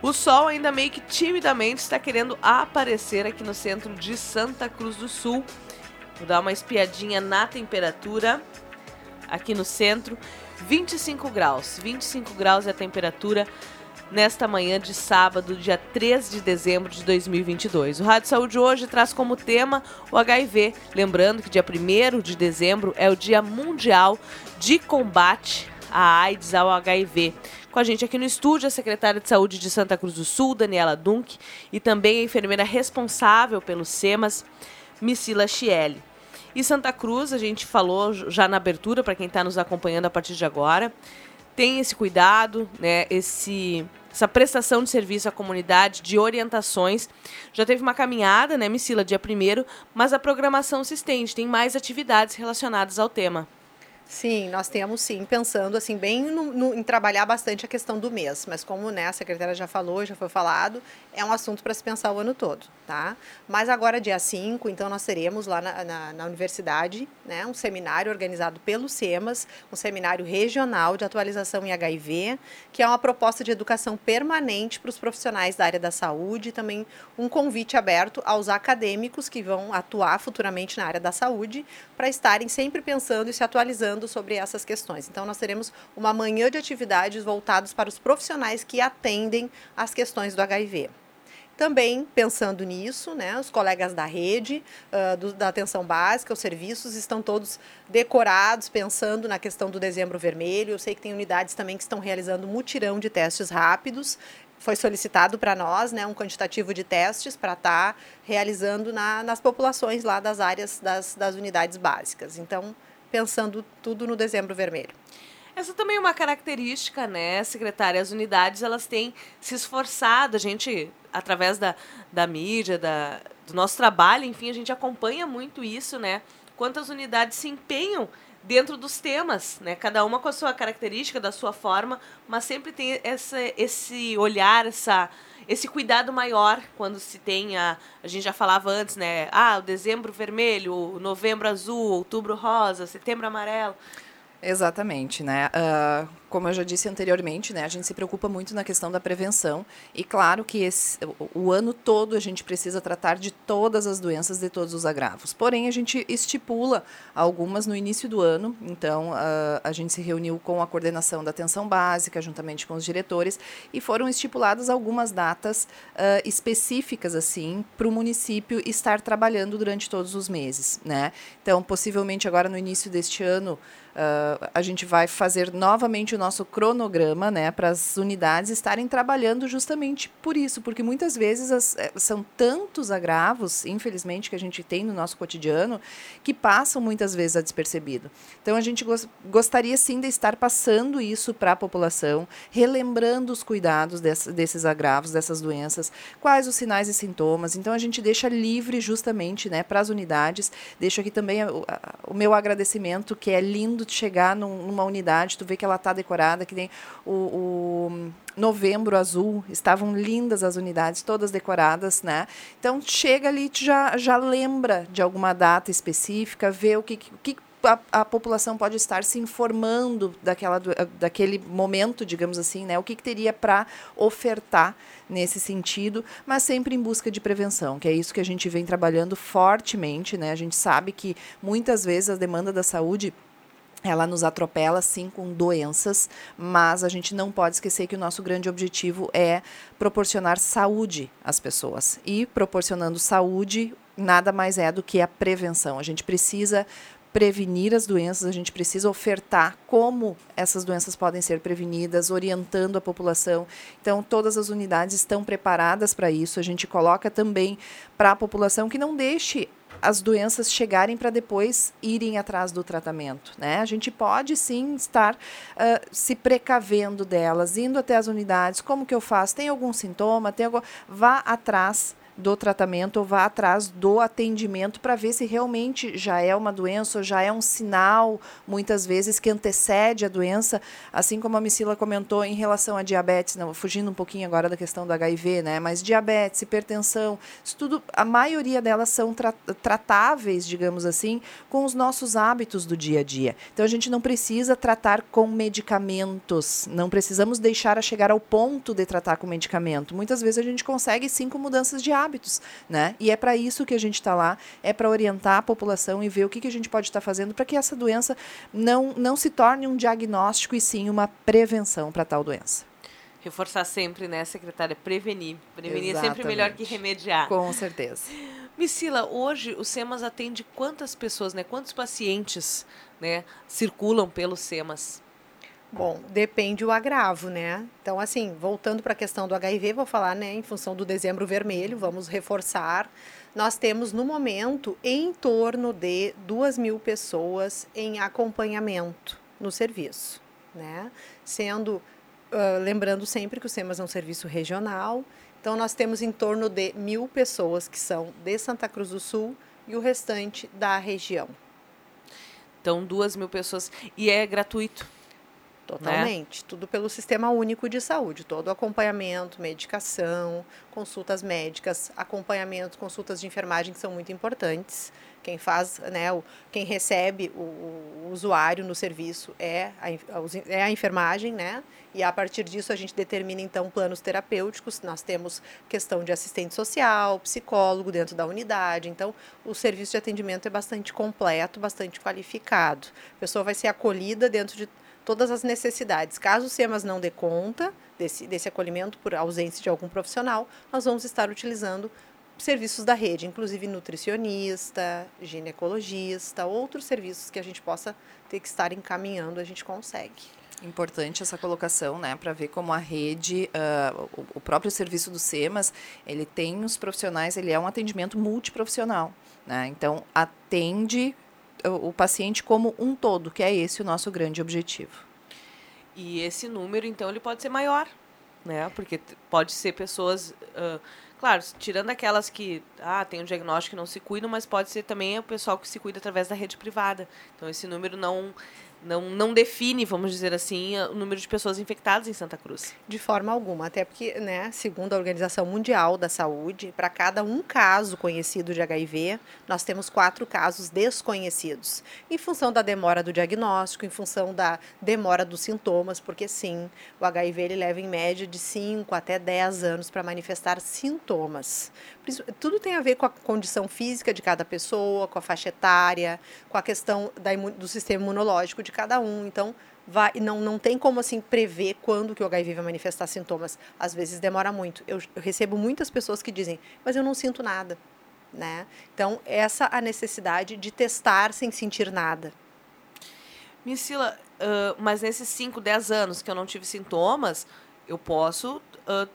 O sol ainda meio que timidamente está querendo aparecer aqui no centro de Santa Cruz do Sul. Vou dar uma espiadinha na temperatura aqui no centro. 25 graus. 25 graus é a temperatura nesta manhã de sábado, dia 3 de dezembro de 2022. O Rádio Saúde hoje traz como tema o HIV. Lembrando que dia 1 de dezembro é o Dia Mundial de Combate a AIDS, ao HIV. Com a gente aqui no estúdio, a secretária de Saúde de Santa Cruz do Sul, Daniela Dunk, e também a enfermeira responsável pelos SEMAS, Missila Chielli. E Santa Cruz, a gente falou já na abertura, para quem está nos acompanhando a partir de agora, tem esse cuidado, né, esse, essa prestação de serviço à comunidade, de orientações. Já teve uma caminhada, né, Missila, dia 1 mas a programação se estende, tem mais atividades relacionadas ao tema. Sim, nós temos sim, pensando assim, bem no, no, em trabalhar bastante a questão do mês, mas como né, a secretária já falou, já foi falado, é um assunto para se pensar o ano todo, tá? Mas agora, dia 5, então nós teremos lá na, na, na, universidade né, um seminário organizado pelo SEMAS, um seminário regional de atualização em HIV, que é uma proposta de educação permanente para os profissionais da área da saúde e também um convite aberto aos acadêmicos que vão atuar futuramente na área da saúde para estarem sempre pensando e se atualizando falando sobre essas questões. Então, nós teremos uma manhã de atividades voltadas para os profissionais que atendem as questões do HIV. Também pensando nisso, né, os colegas da rede, uh, do, da atenção básica, os serviços estão todos decorados, pensando na questão do dezembro vermelho. Eu sei que tem unidades também que estão realizando mutirão de testes rápidos. Foi solicitado para nós né, um quantitativo de testes para estar tá realizando na, nas populações lá das áreas das, das unidades básicas. Então, pensando tudo no dezembro vermelho. Essa também é uma característica, né, secretária? As unidades elas têm se esforçado, a gente, através da, da mídia, da, do nosso trabalho, enfim, a gente acompanha muito isso, né? Quantas unidades se empenham dentro dos temas, né? Cada uma com a sua característica, da sua forma, mas sempre tem essa, esse olhar, essa, esse cuidado maior quando se tem a. A gente já falava antes, né? Ah, o dezembro vermelho, novembro azul, outubro rosa, setembro amarelo. Exatamente, né? Uh, como eu já disse anteriormente, né, a gente se preocupa muito na questão da prevenção e claro que esse, o ano todo a gente precisa tratar de todas as doenças, de todos os agravos. Porém, a gente estipula algumas no início do ano. Então, uh, a gente se reuniu com a coordenação da atenção básica, juntamente com os diretores, e foram estipuladas algumas datas uh, específicas assim para o município estar trabalhando durante todos os meses, né? Então, possivelmente agora no início deste ano Uh, a gente vai fazer novamente o nosso cronograma né, para as unidades estarem trabalhando justamente por isso, porque muitas vezes as, eh, são tantos agravos, infelizmente, que a gente tem no nosso cotidiano, que passam muitas vezes a despercebido. Então, a gente gostaria sim de estar passando isso para a população, relembrando os cuidados desse, desses agravos, dessas doenças, quais os sinais e sintomas. Então, a gente deixa livre justamente né, para as unidades. Deixo aqui também o, o meu agradecimento, que é lindo chegar num, numa unidade, tu vê que ela está decorada, que nem o, o novembro azul, estavam lindas as unidades, todas decoradas, né? Então chega ali, já, já lembra de alguma data específica, vê o que, que a, a, população pode estar se informando daquela, daquele momento, digamos assim, né? O que, que teria para ofertar nesse sentido, mas sempre em busca de prevenção, que é isso que a gente vem trabalhando fortemente, né? A gente sabe que muitas vezes a demanda da saúde ela nos atropela sim com doenças, mas a gente não pode esquecer que o nosso grande objetivo é proporcionar saúde às pessoas. E proporcionando saúde, nada mais é do que a prevenção. A gente precisa prevenir as doenças, a gente precisa ofertar como essas doenças podem ser prevenidas, orientando a população. Então, todas as unidades estão preparadas para isso. A gente coloca também para a população que não deixe as doenças chegarem para depois irem atrás do tratamento. Né? A gente pode sim estar uh, se precavendo delas, indo até as unidades. Como que eu faço? Tem algum sintoma? Tem algum... Vá atrás do tratamento ou vá atrás do atendimento para ver se realmente já é uma doença ou já é um sinal, muitas vezes, que antecede a doença, assim como a Missila comentou em relação à diabetes, não, fugindo um pouquinho agora da questão do HIV, né? Mas diabetes, hipertensão, isso tudo, a maioria delas são tra tratáveis, digamos assim, com os nossos hábitos do dia a dia. Então a gente não precisa tratar com medicamentos, não precisamos deixar a chegar ao ponto de tratar com medicamento. Muitas vezes a gente consegue sim com mudanças de hábitos hábitos, né? E é para isso que a gente está lá, é para orientar a população e ver o que, que a gente pode estar tá fazendo para que essa doença não, não se torne um diagnóstico e sim uma prevenção para tal doença. Reforçar sempre, né, secretária? Prevenir. Prevenir Exatamente. é sempre melhor que remediar. Com certeza. Missila, hoje o SEMAS atende quantas pessoas, né? Quantos pacientes né, circulam pelos SEMAS? Bom, depende o agravo, né? Então, assim, voltando para a questão do HIV, vou falar, né, em função do dezembro vermelho, vamos reforçar. Nós temos, no momento, em torno de duas mil pessoas em acompanhamento no serviço, né? Sendo, uh, lembrando sempre que o SEMAS é um serviço regional, então nós temos em torno de mil pessoas que são de Santa Cruz do Sul e o restante da região. Então, duas mil pessoas. E é gratuito? Totalmente. Né? Tudo pelo Sistema Único de Saúde. Todo acompanhamento, medicação, consultas médicas, acompanhamento, consultas de enfermagem que são muito importantes. Quem faz, né, o, quem recebe o, o usuário no serviço é a, é a enfermagem, né? E a partir disso a gente determina então planos terapêuticos. Nós temos questão de assistente social, psicólogo dentro da unidade. Então, o serviço de atendimento é bastante completo, bastante qualificado. A pessoa vai ser acolhida dentro de todas as necessidades. Caso o SEMAS não dê conta desse, desse acolhimento por ausência de algum profissional, nós vamos estar utilizando serviços da rede, inclusive nutricionista, ginecologista, outros serviços que a gente possa ter que estar encaminhando, a gente consegue. Importante essa colocação, né, para ver como a rede, uh, o, próprio serviço do SEMAS, ele tem os profissionais, ele é um atendimento multiprofissional, né, então atende o paciente como um todo, que é esse o nosso grande objetivo. E esse número, então, ele pode ser maior, né? Porque pode ser pessoas, uh, claro, tirando aquelas que ah, tem um diagnóstico e não se cuidam, mas pode ser também o pessoal que se cuida através da rede privada. Então, esse número não não, não define, vamos dizer assim, o número de pessoas infectadas em Santa Cruz. De forma alguma, até porque, né, segundo a Organização Mundial da Saúde, para cada um caso conhecido de HIV, nós temos quatro casos desconhecidos, em função da demora do diagnóstico, em função da demora dos sintomas, porque sim, o HIV ele leva em média de 5 até 10 anos para manifestar sintomas. Tudo tem a ver com a condição física de cada pessoa, com a faixa etária, com a questão da, do sistema imunológico de cada um. Então, vai, não, não tem como assim prever quando que o HIV vai manifestar sintomas. Às vezes demora muito. Eu, eu recebo muitas pessoas que dizem, mas eu não sinto nada. Né? Então, essa a necessidade de testar sem sentir nada. Missila, uh, mas nesses 5, 10 anos que eu não tive sintomas, eu posso uh,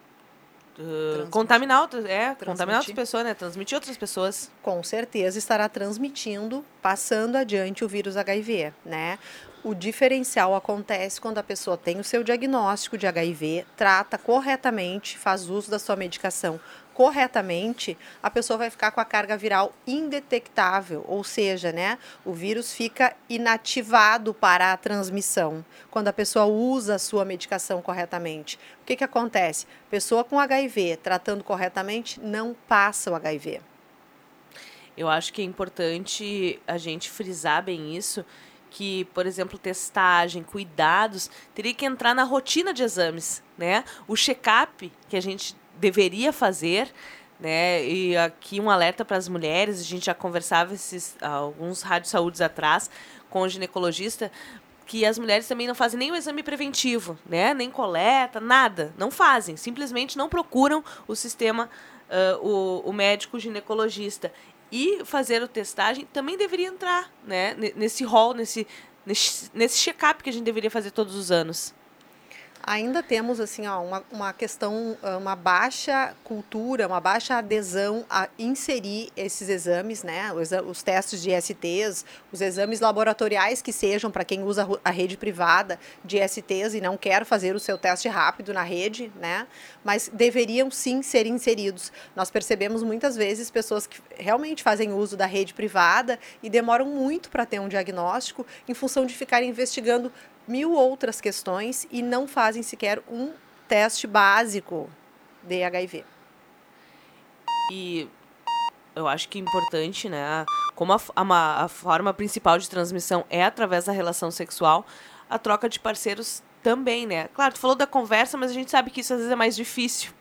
uh, contaminar, é, contaminar outras pessoas, né? Transmitir outras pessoas. Com certeza estará transmitindo, passando adiante o vírus HIV, né? O diferencial acontece quando a pessoa tem o seu diagnóstico de HIV, trata corretamente, faz uso da sua medicação corretamente, a pessoa vai ficar com a carga viral indetectável, ou seja, né, o vírus fica inativado para a transmissão quando a pessoa usa a sua medicação corretamente. O que, que acontece? Pessoa com HIV tratando corretamente não passa o HIV. Eu acho que é importante a gente frisar bem isso, que, por exemplo, testagem, cuidados, teria que entrar na rotina de exames, né? O check-up que a gente deveria fazer, né? E aqui um alerta para as mulheres, a gente já conversava esses alguns rádios saúdes atrás com o ginecologista que as mulheres também não fazem nem o exame preventivo, né? Nem coleta, nada, não fazem, simplesmente não procuram o sistema uh, o, o médico ginecologista e fazer a testagem também deveria entrar, né? Nesse rol, nesse nesse, nesse check-up que a gente deveria fazer todos os anos. Ainda temos assim ó, uma, uma questão, ah, uma baixa cultura, uma baixa adesão a inserir esses exames, né? Os, os testes de STs, os exames laboratoriais que sejam para quem usa a rede privada de STs e não quer fazer o seu teste rápido na rede, né? Mas deveriam sim ser inseridos. Nós percebemos muitas vezes pessoas que realmente fazem uso da rede privada e demoram muito para ter um diagnóstico em função de ficarem investigando mil outras questões e não fazem sequer um teste básico de HIV. E eu acho que é importante, né? Como a, a, a, forma principal de transmissão é através da relação sexual, a troca de parceiros também, né? Claro, tu falou da conversa, mas a gente sabe que isso às vezes é mais difícil.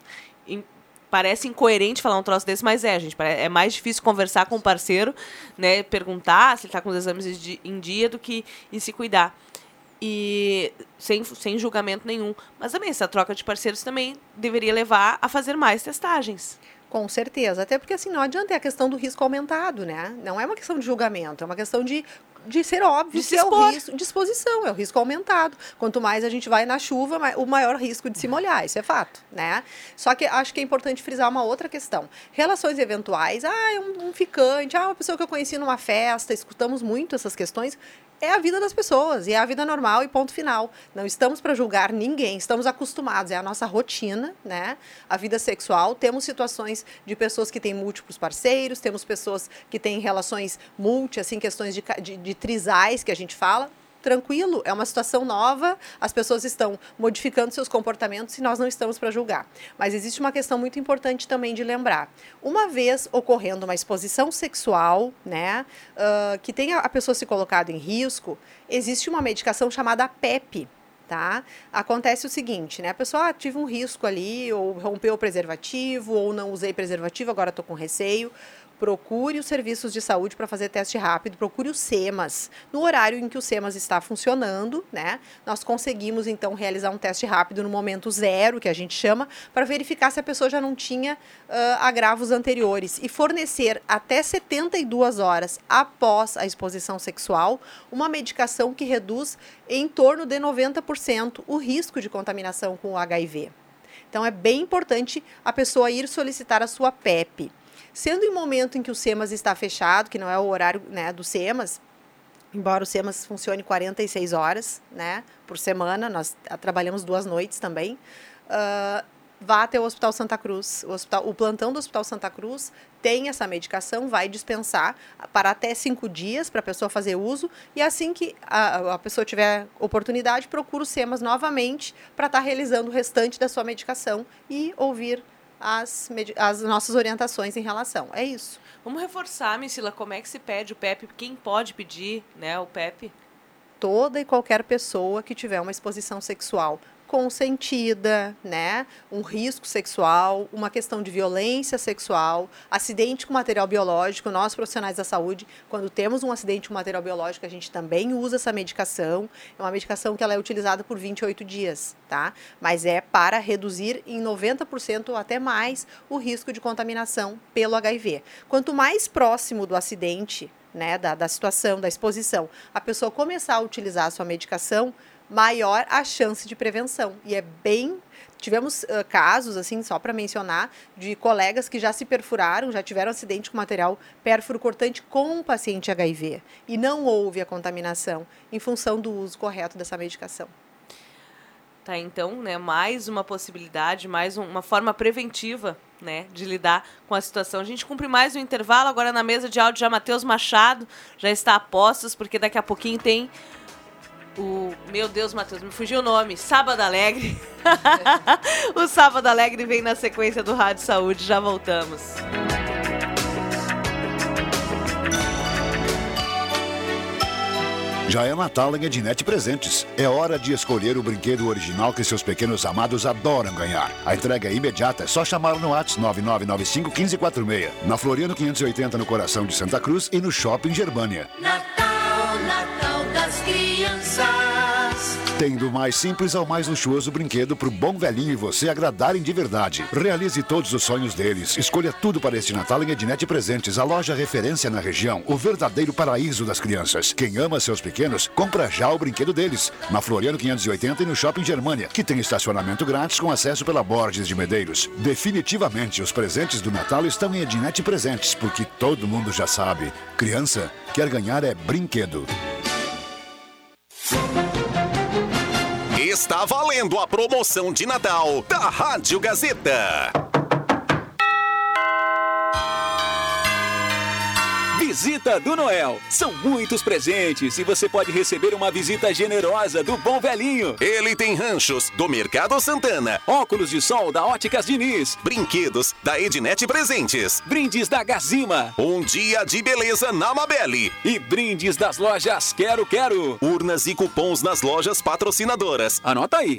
E parece incoerente falar um troço desse, mas é, gente. É mais difícil conversar com o parceiro, né? Perguntar se ele está com os exames de, em dia do que se cuidar e sem, sem julgamento nenhum. Mas também essa troca de parceiros também deveria levar a fazer mais testagens. Com certeza, até porque assim, não adianta é a questão do risco aumentado, né? Não é uma questão de julgamento, é uma questão de, de ser óbvio de que é o risco de exposição, é o risco aumentado. Quanto mais a gente vai na chuva, o maior risco de se molhar, isso é fato, né? Só que acho que é importante frisar uma outra questão. Relações eventuais, ah, é um, um ficante, ah, uma pessoa que eu conheci numa festa, escutamos muito essas questões é a vida das pessoas e é a vida normal e ponto final. Não estamos para julgar ninguém, estamos acostumados, é a nossa rotina, né? A vida sexual. Temos situações de pessoas que têm múltiplos parceiros, temos pessoas que têm relações multi, assim, questões de, de, de trisais que a gente fala tranquilo, é uma situação nova, as pessoas estão modificando seus comportamentos e nós não estamos para julgar. Mas existe uma questão muito importante também de lembrar. Uma vez ocorrendo uma exposição sexual, né, uh, que tenha a pessoa se colocado em risco, existe uma medicação chamada PEP, tá? Acontece o seguinte, né? A pessoa ah, tive um risco ali, ou rompeu o preservativo, ou não usei preservativo, agora estou com receio procure os serviços de saúde para fazer teste rápido, procure os SEMAS. No horário em que o SEMAS está funcionando, né, nós conseguimos então realizar um teste rápido no momento zero, que a gente chama, para verificar se a pessoa já não tinha uh, agravos anteriores e fornecer até 72 horas após a exposição sexual uma medicação que reduz em torno de 90% o risco de contaminação com o HIV. Então é bem importante a pessoa ir solicitar a sua PEP. Sendo em momento em que o SEMAS está fechado, que não é o horário né, do SEMAS, embora o SEMAS funcione 46 horas né, por semana, nós trabalhamos duas noites também, uh, vá até o Hospital Santa Cruz. O, hospital, o plantão do Hospital Santa Cruz tem essa medicação, vai dispensar para até cinco dias para a pessoa fazer uso, e assim que a, a pessoa tiver oportunidade, procura o SEMAS novamente para estar tá realizando o restante da sua medicação e ouvir as, as nossas orientações em relação. É isso. Vamos reforçar, Missila, como é que se pede o PEP? Quem pode pedir né, o PEP? Toda e qualquer pessoa que tiver uma exposição sexual consentida, né? Um risco sexual, uma questão de violência sexual, acidente com material biológico. Nós, profissionais da saúde, quando temos um acidente com material biológico, a gente também usa essa medicação. É uma medicação que ela é utilizada por 28 dias, tá? Mas é para reduzir em 90% ou até mais o risco de contaminação pelo HIV. Quanto mais próximo do acidente, né, da, da situação, da exposição, a pessoa começar a utilizar a sua medicação, maior a chance de prevenção. E é bem. Tivemos uh, casos, assim, só para mencionar, de colegas que já se perfuraram, já tiveram acidente com material pérfuro cortante com paciente HIV. E não houve a contaminação em função do uso correto dessa medicação. Tá, então, né, mais uma possibilidade, mais um, uma forma preventiva, né, de lidar com a situação. A gente cumpre mais um intervalo, agora na mesa de áudio já Matheus Machado já está a postos, porque daqui a pouquinho tem o. Meu Deus, Matheus, me fugiu o nome. Sábado Alegre. o Sábado Alegre vem na sequência do Rádio Saúde. Já voltamos. Já é Natal em Ednet Presentes. É hora de escolher o brinquedo original que seus pequenos amados adoram ganhar. A entrega é imediata, é só chamar no WhatsApp 9995 1546. Na Floriano 580, no coração de Santa Cruz e no Shopping Germânia. Natal, Natal das crianças. Tem do mais simples ao mais luxuoso brinquedo pro bom velhinho e você agradarem de verdade. Realize todos os sonhos deles. Escolha tudo para este Natal em Ednet Presentes, a loja referência na região, o verdadeiro paraíso das crianças. Quem ama seus pequenos, compra já o brinquedo deles. Na Floriano 580 e no Shopping Germania, que tem estacionamento grátis com acesso pela Borges de Medeiros. Definitivamente, os presentes do Natal estão em Ednet Presentes, porque todo mundo já sabe. Criança quer ganhar é brinquedo. Está valendo a promoção de Natal da Rádio Gazeta. Visita do Noel. São muitos presentes e você pode receber uma visita generosa do Bom Velhinho. Ele tem ranchos do Mercado Santana, óculos de sol da Óticas Diniz, brinquedos da Ednet Presentes, brindes da Gazima, um dia de beleza na Mabelle e brindes das lojas Quero Quero, urnas e cupons nas lojas patrocinadoras. Anota aí.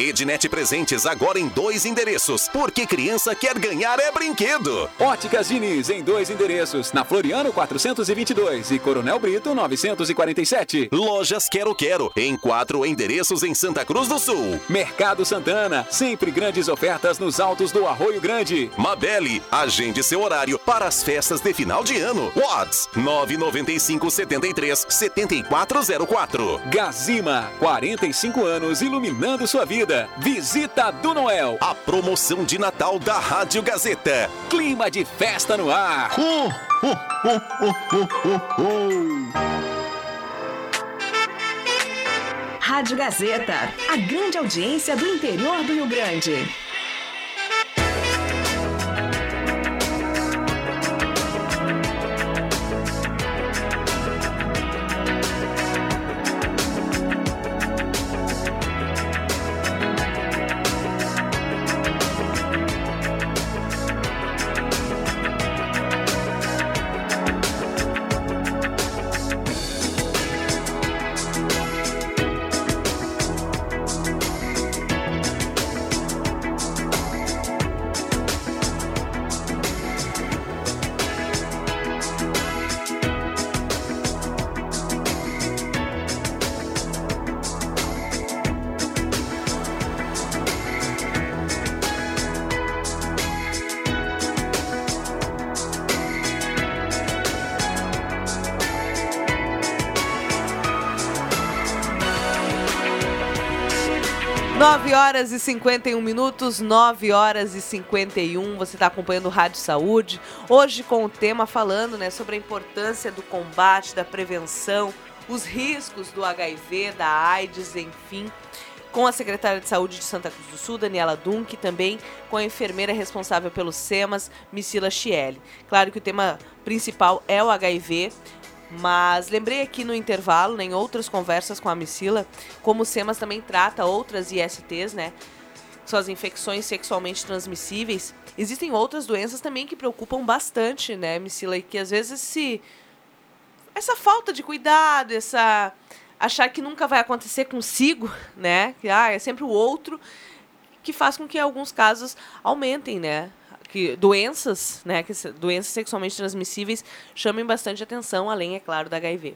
Ednet Presentes agora em dois endereços, porque criança quer ganhar é brinquedo. Óticas Diniz em dois endereços, na Floriano 422 e Coronel Brito 947. Lojas Quero Quero em quatro endereços em Santa Cruz do Sul. Mercado Santana, sempre grandes ofertas nos altos do Arroio Grande. Mabelle, agende seu horário para as festas de final de ano. Watts 995 73 7404. Gazima, 45 anos iluminando sua vida. Visita do Noel. A promoção de Natal da Rádio Gazeta. Clima de festa no ar. Uh, uh, uh, Rádio Gazeta. A grande audiência do interior do Rio Grande. Horas e 51 minutos, 9 horas e 51. Você está acompanhando o Rádio Saúde. Hoje com o tema falando né, sobre a importância do combate, da prevenção, os riscos do HIV, da AIDS, enfim. Com a secretária de Saúde de Santa Cruz do Sul, Daniela Dunk, também com a enfermeira responsável pelos SEMAS, Missila Chieli. Claro que o tema principal é o HIV, mas lembrei aqui no intervalo, né, em outras conversas com a Missila, como o SEMAS também trata outras ISTs, né? São as infecções sexualmente transmissíveis. Existem outras doenças também que preocupam bastante, né, Missila? E que às vezes se. Essa falta de cuidado, essa. achar que nunca vai acontecer consigo, né? Que ah, é sempre o outro, que faz com que alguns casos aumentem, né? Que doenças, né, que doenças sexualmente transmissíveis chamem bastante atenção, além, é claro, da HIV.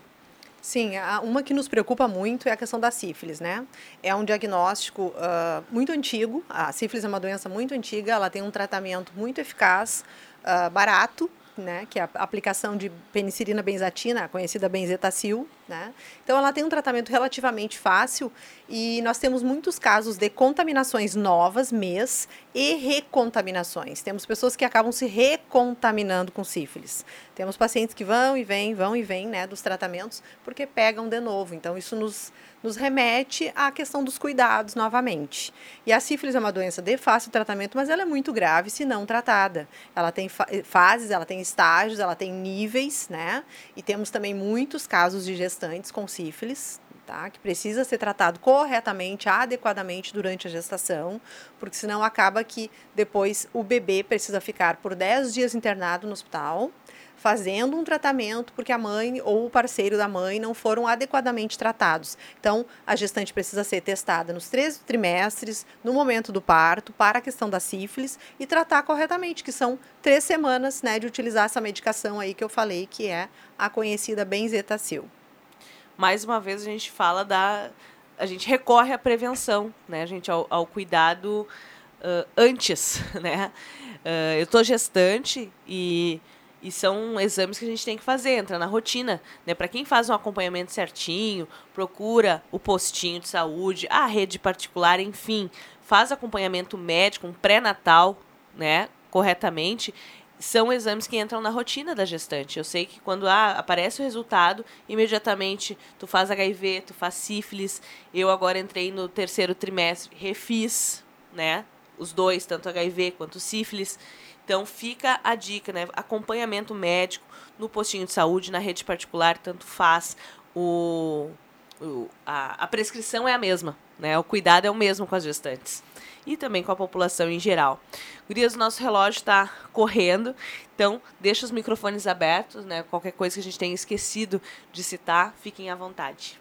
Sim, uma que nos preocupa muito é a questão da sífilis, né? É um diagnóstico uh, muito antigo. A sífilis é uma doença muito antiga, ela tem um tratamento muito eficaz, uh, barato, né, que é a aplicação de penicilina benzatina, conhecida benzetacil, né? Então ela tem um tratamento relativamente fácil e nós temos muitos casos de contaminações novas, MES, e recontaminações. Temos pessoas que acabam se recontaminando com sífilis. Temos pacientes que vão e vêm, vão e vêm, né, dos tratamentos, porque pegam de novo. Então isso nos nos remete à questão dos cuidados novamente. E a sífilis é uma doença de fácil tratamento, mas ela é muito grave se não tratada. Ela tem fases, ela tem estágios, ela tem níveis, né? E temos também muitos casos de gestantes com sífilis, Tá? que precisa ser tratado corretamente, adequadamente durante a gestação, porque senão acaba que depois o bebê precisa ficar por 10 dias internado no hospital, fazendo um tratamento porque a mãe ou o parceiro da mãe não foram adequadamente tratados. Então, a gestante precisa ser testada nos três trimestres, no momento do parto, para a questão da sífilis e tratar corretamente, que são três semanas né, de utilizar essa medicação aí que eu falei, que é a conhecida benzetacil. Mais uma vez a gente fala da. A gente recorre à prevenção, né, a gente, ao, ao cuidado uh, antes, né? Uh, eu estou gestante e e são exames que a gente tem que fazer, entra na rotina. Né? Para quem faz um acompanhamento certinho, procura o postinho de saúde, a rede particular, enfim, faz acompanhamento médico, um pré-natal, né, corretamente, são exames que entram na rotina da gestante. Eu sei que quando ah, aparece o resultado, imediatamente tu faz HIV, tu faz sífilis. Eu agora entrei no terceiro trimestre, refiz, né? Os dois, tanto HIV quanto sífilis. Então fica a dica, né? Acompanhamento médico no postinho de saúde, na rede particular, tanto faz. O, o a, a prescrição é a mesma, né? O cuidado é o mesmo com as gestantes. E também com a população em geral. Gurias, o nosso relógio está correndo, então deixa os microfones abertos, né? Qualquer coisa que a gente tenha esquecido de citar, fiquem à vontade.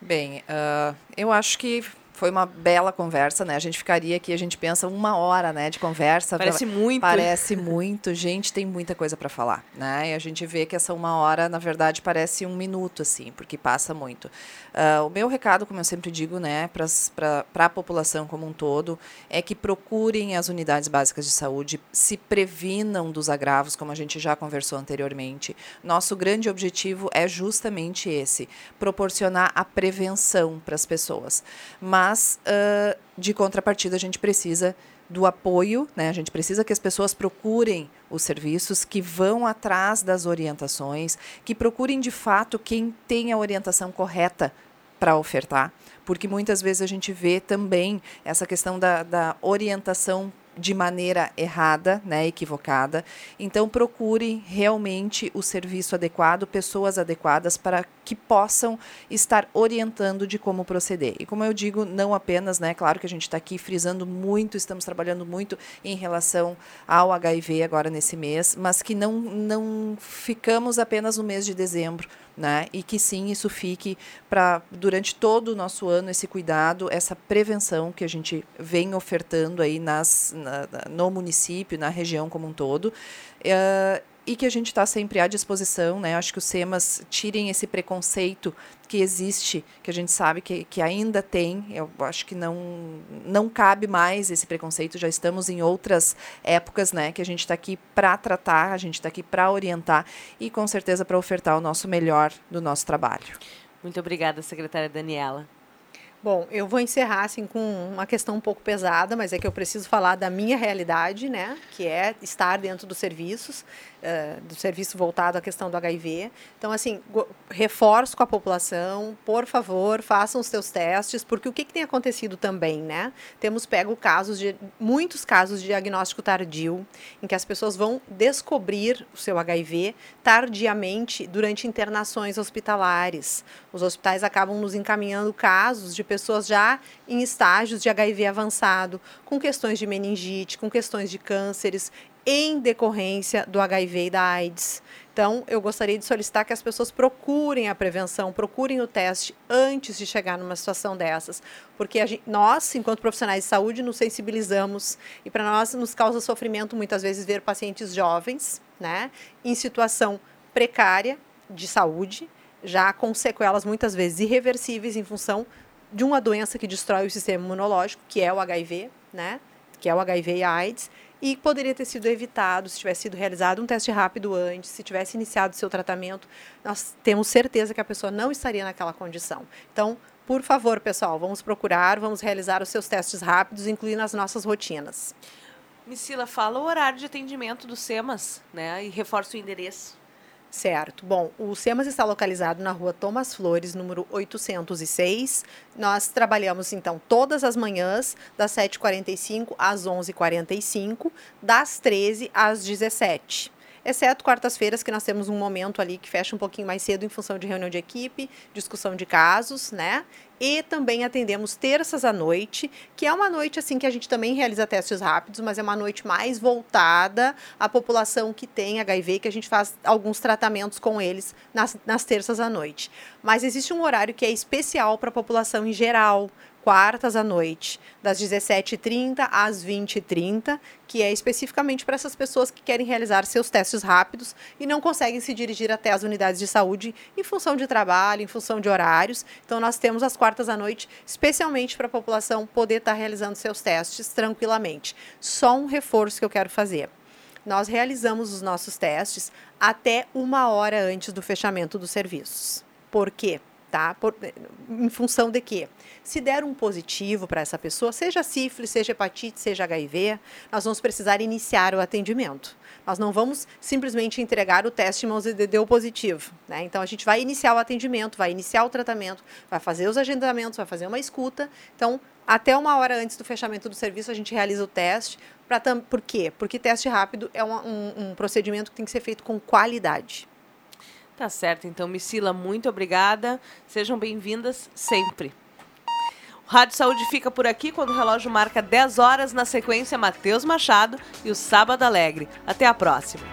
Bem, uh, eu acho que foi uma bela conversa, né? A gente ficaria aqui, a gente pensa uma hora, né, de conversa. Parece muito. Parece muito. Gente, tem muita coisa para falar, né? E a gente vê que essa uma hora, na verdade, parece um minuto, assim, porque passa muito. Uh, o meu recado, como eu sempre digo, né, para a população como um todo, é que procurem as unidades básicas de saúde, se previnam dos agravos, como a gente já conversou anteriormente. Nosso grande objetivo é justamente esse: proporcionar a prevenção para as pessoas. Mas mas uh, de contrapartida a gente precisa do apoio, né? A gente precisa que as pessoas procurem os serviços, que vão atrás das orientações, que procurem de fato quem tem a orientação correta para ofertar, porque muitas vezes a gente vê também essa questão da, da orientação de maneira errada, né, equivocada. Então procure realmente o serviço adequado, pessoas adequadas para que possam estar orientando de como proceder. E como eu digo, não apenas, né, claro que a gente está aqui frisando muito, estamos trabalhando muito em relação ao HIV agora nesse mês, mas que não não ficamos apenas no mês de dezembro né? E que sim, isso fique para durante todo o nosso ano esse cuidado, essa prevenção que a gente vem ofertando aí nas, na, no município, na região como um todo. Uh, e que a gente está sempre à disposição, né? Acho que os SEMAS tirem esse preconceito que existe, que a gente sabe que, que ainda tem. Eu acho que não, não cabe mais esse preconceito. Já estamos em outras épocas, né? Que a gente está aqui para tratar, a gente está aqui para orientar e com certeza para ofertar o nosso melhor do nosso trabalho. Muito obrigada, secretária Daniela. Bom, eu vou encerrar assim com uma questão um pouco pesada, mas é que eu preciso falar da minha realidade, né? Que é estar dentro dos serviços, uh, do serviço voltado à questão do HIV. Então, assim, reforço com a população, por favor, façam os seus testes, porque o que, que tem acontecido também, né? Temos pego casos de muitos casos de diagnóstico tardio, em que as pessoas vão descobrir o seu HIV tardiamente durante internações hospitalares. Os hospitais acabam nos encaminhando casos de pessoas já em estágios de HIV avançado, com questões de meningite, com questões de cânceres, em decorrência do HIV e da AIDS. Então, eu gostaria de solicitar que as pessoas procurem a prevenção, procurem o teste antes de chegar numa situação dessas, porque gente, nós, enquanto profissionais de saúde, nos sensibilizamos e para nós nos causa sofrimento muitas vezes ver pacientes jovens, né, em situação precária de saúde, já com sequelas muitas vezes irreversíveis em função de uma doença que destrói o sistema imunológico, que é o HIV, né? Que é o HIV e a AIDS, e poderia ter sido evitado se tivesse sido realizado um teste rápido antes, se tivesse iniciado seu tratamento, nós temos certeza que a pessoa não estaria naquela condição. Então, por favor, pessoal, vamos procurar, vamos realizar os seus testes rápidos, incluindo as nossas rotinas. Missila, fala o horário de atendimento do SEMAS, né? E reforça o endereço. Certo. Bom, o SEMAS está localizado na rua Thomas Flores, número 806. Nós trabalhamos, então, todas as manhãs, das 7h45 às 11h45, das 13 às 17 h exceto quartas-feiras, que nós temos um momento ali que fecha um pouquinho mais cedo em função de reunião de equipe, discussão de casos, né? E também atendemos terças à noite, que é uma noite assim que a gente também realiza testes rápidos, mas é uma noite mais voltada à população que tem HIV, que a gente faz alguns tratamentos com eles nas, nas terças à noite. Mas existe um horário que é especial para a população em geral, quartas à noite, das 17h30 às 20h30, que é especificamente para essas pessoas que querem realizar seus testes rápidos e não conseguem se dirigir até as unidades de saúde em função de trabalho, em função de horários. Então, nós temos as quartas à noite, especialmente para a população poder estar tá realizando seus testes tranquilamente. Só um reforço que eu quero fazer. Nós realizamos os nossos testes até uma hora antes do fechamento dos serviços. Por quê? Tá? Por, em função de quê? Se der um positivo para essa pessoa, seja sífilis, seja hepatite, seja HIV, nós vamos precisar iniciar o atendimento. Nós não vamos simplesmente entregar o teste em mãos e deu positivo. Né? Então, a gente vai iniciar o atendimento, vai iniciar o tratamento, vai fazer os agendamentos, vai fazer uma escuta. Então, até uma hora antes do fechamento do serviço, a gente realiza o teste. Por quê? Porque teste rápido é um, um, um procedimento que tem que ser feito com qualidade. Tá certo, então, Missila, muito obrigada. Sejam bem-vindas sempre. Rádio Saúde fica por aqui quando o relógio marca 10 horas. Na sequência, Matheus Machado e o Sábado Alegre. Até a próxima.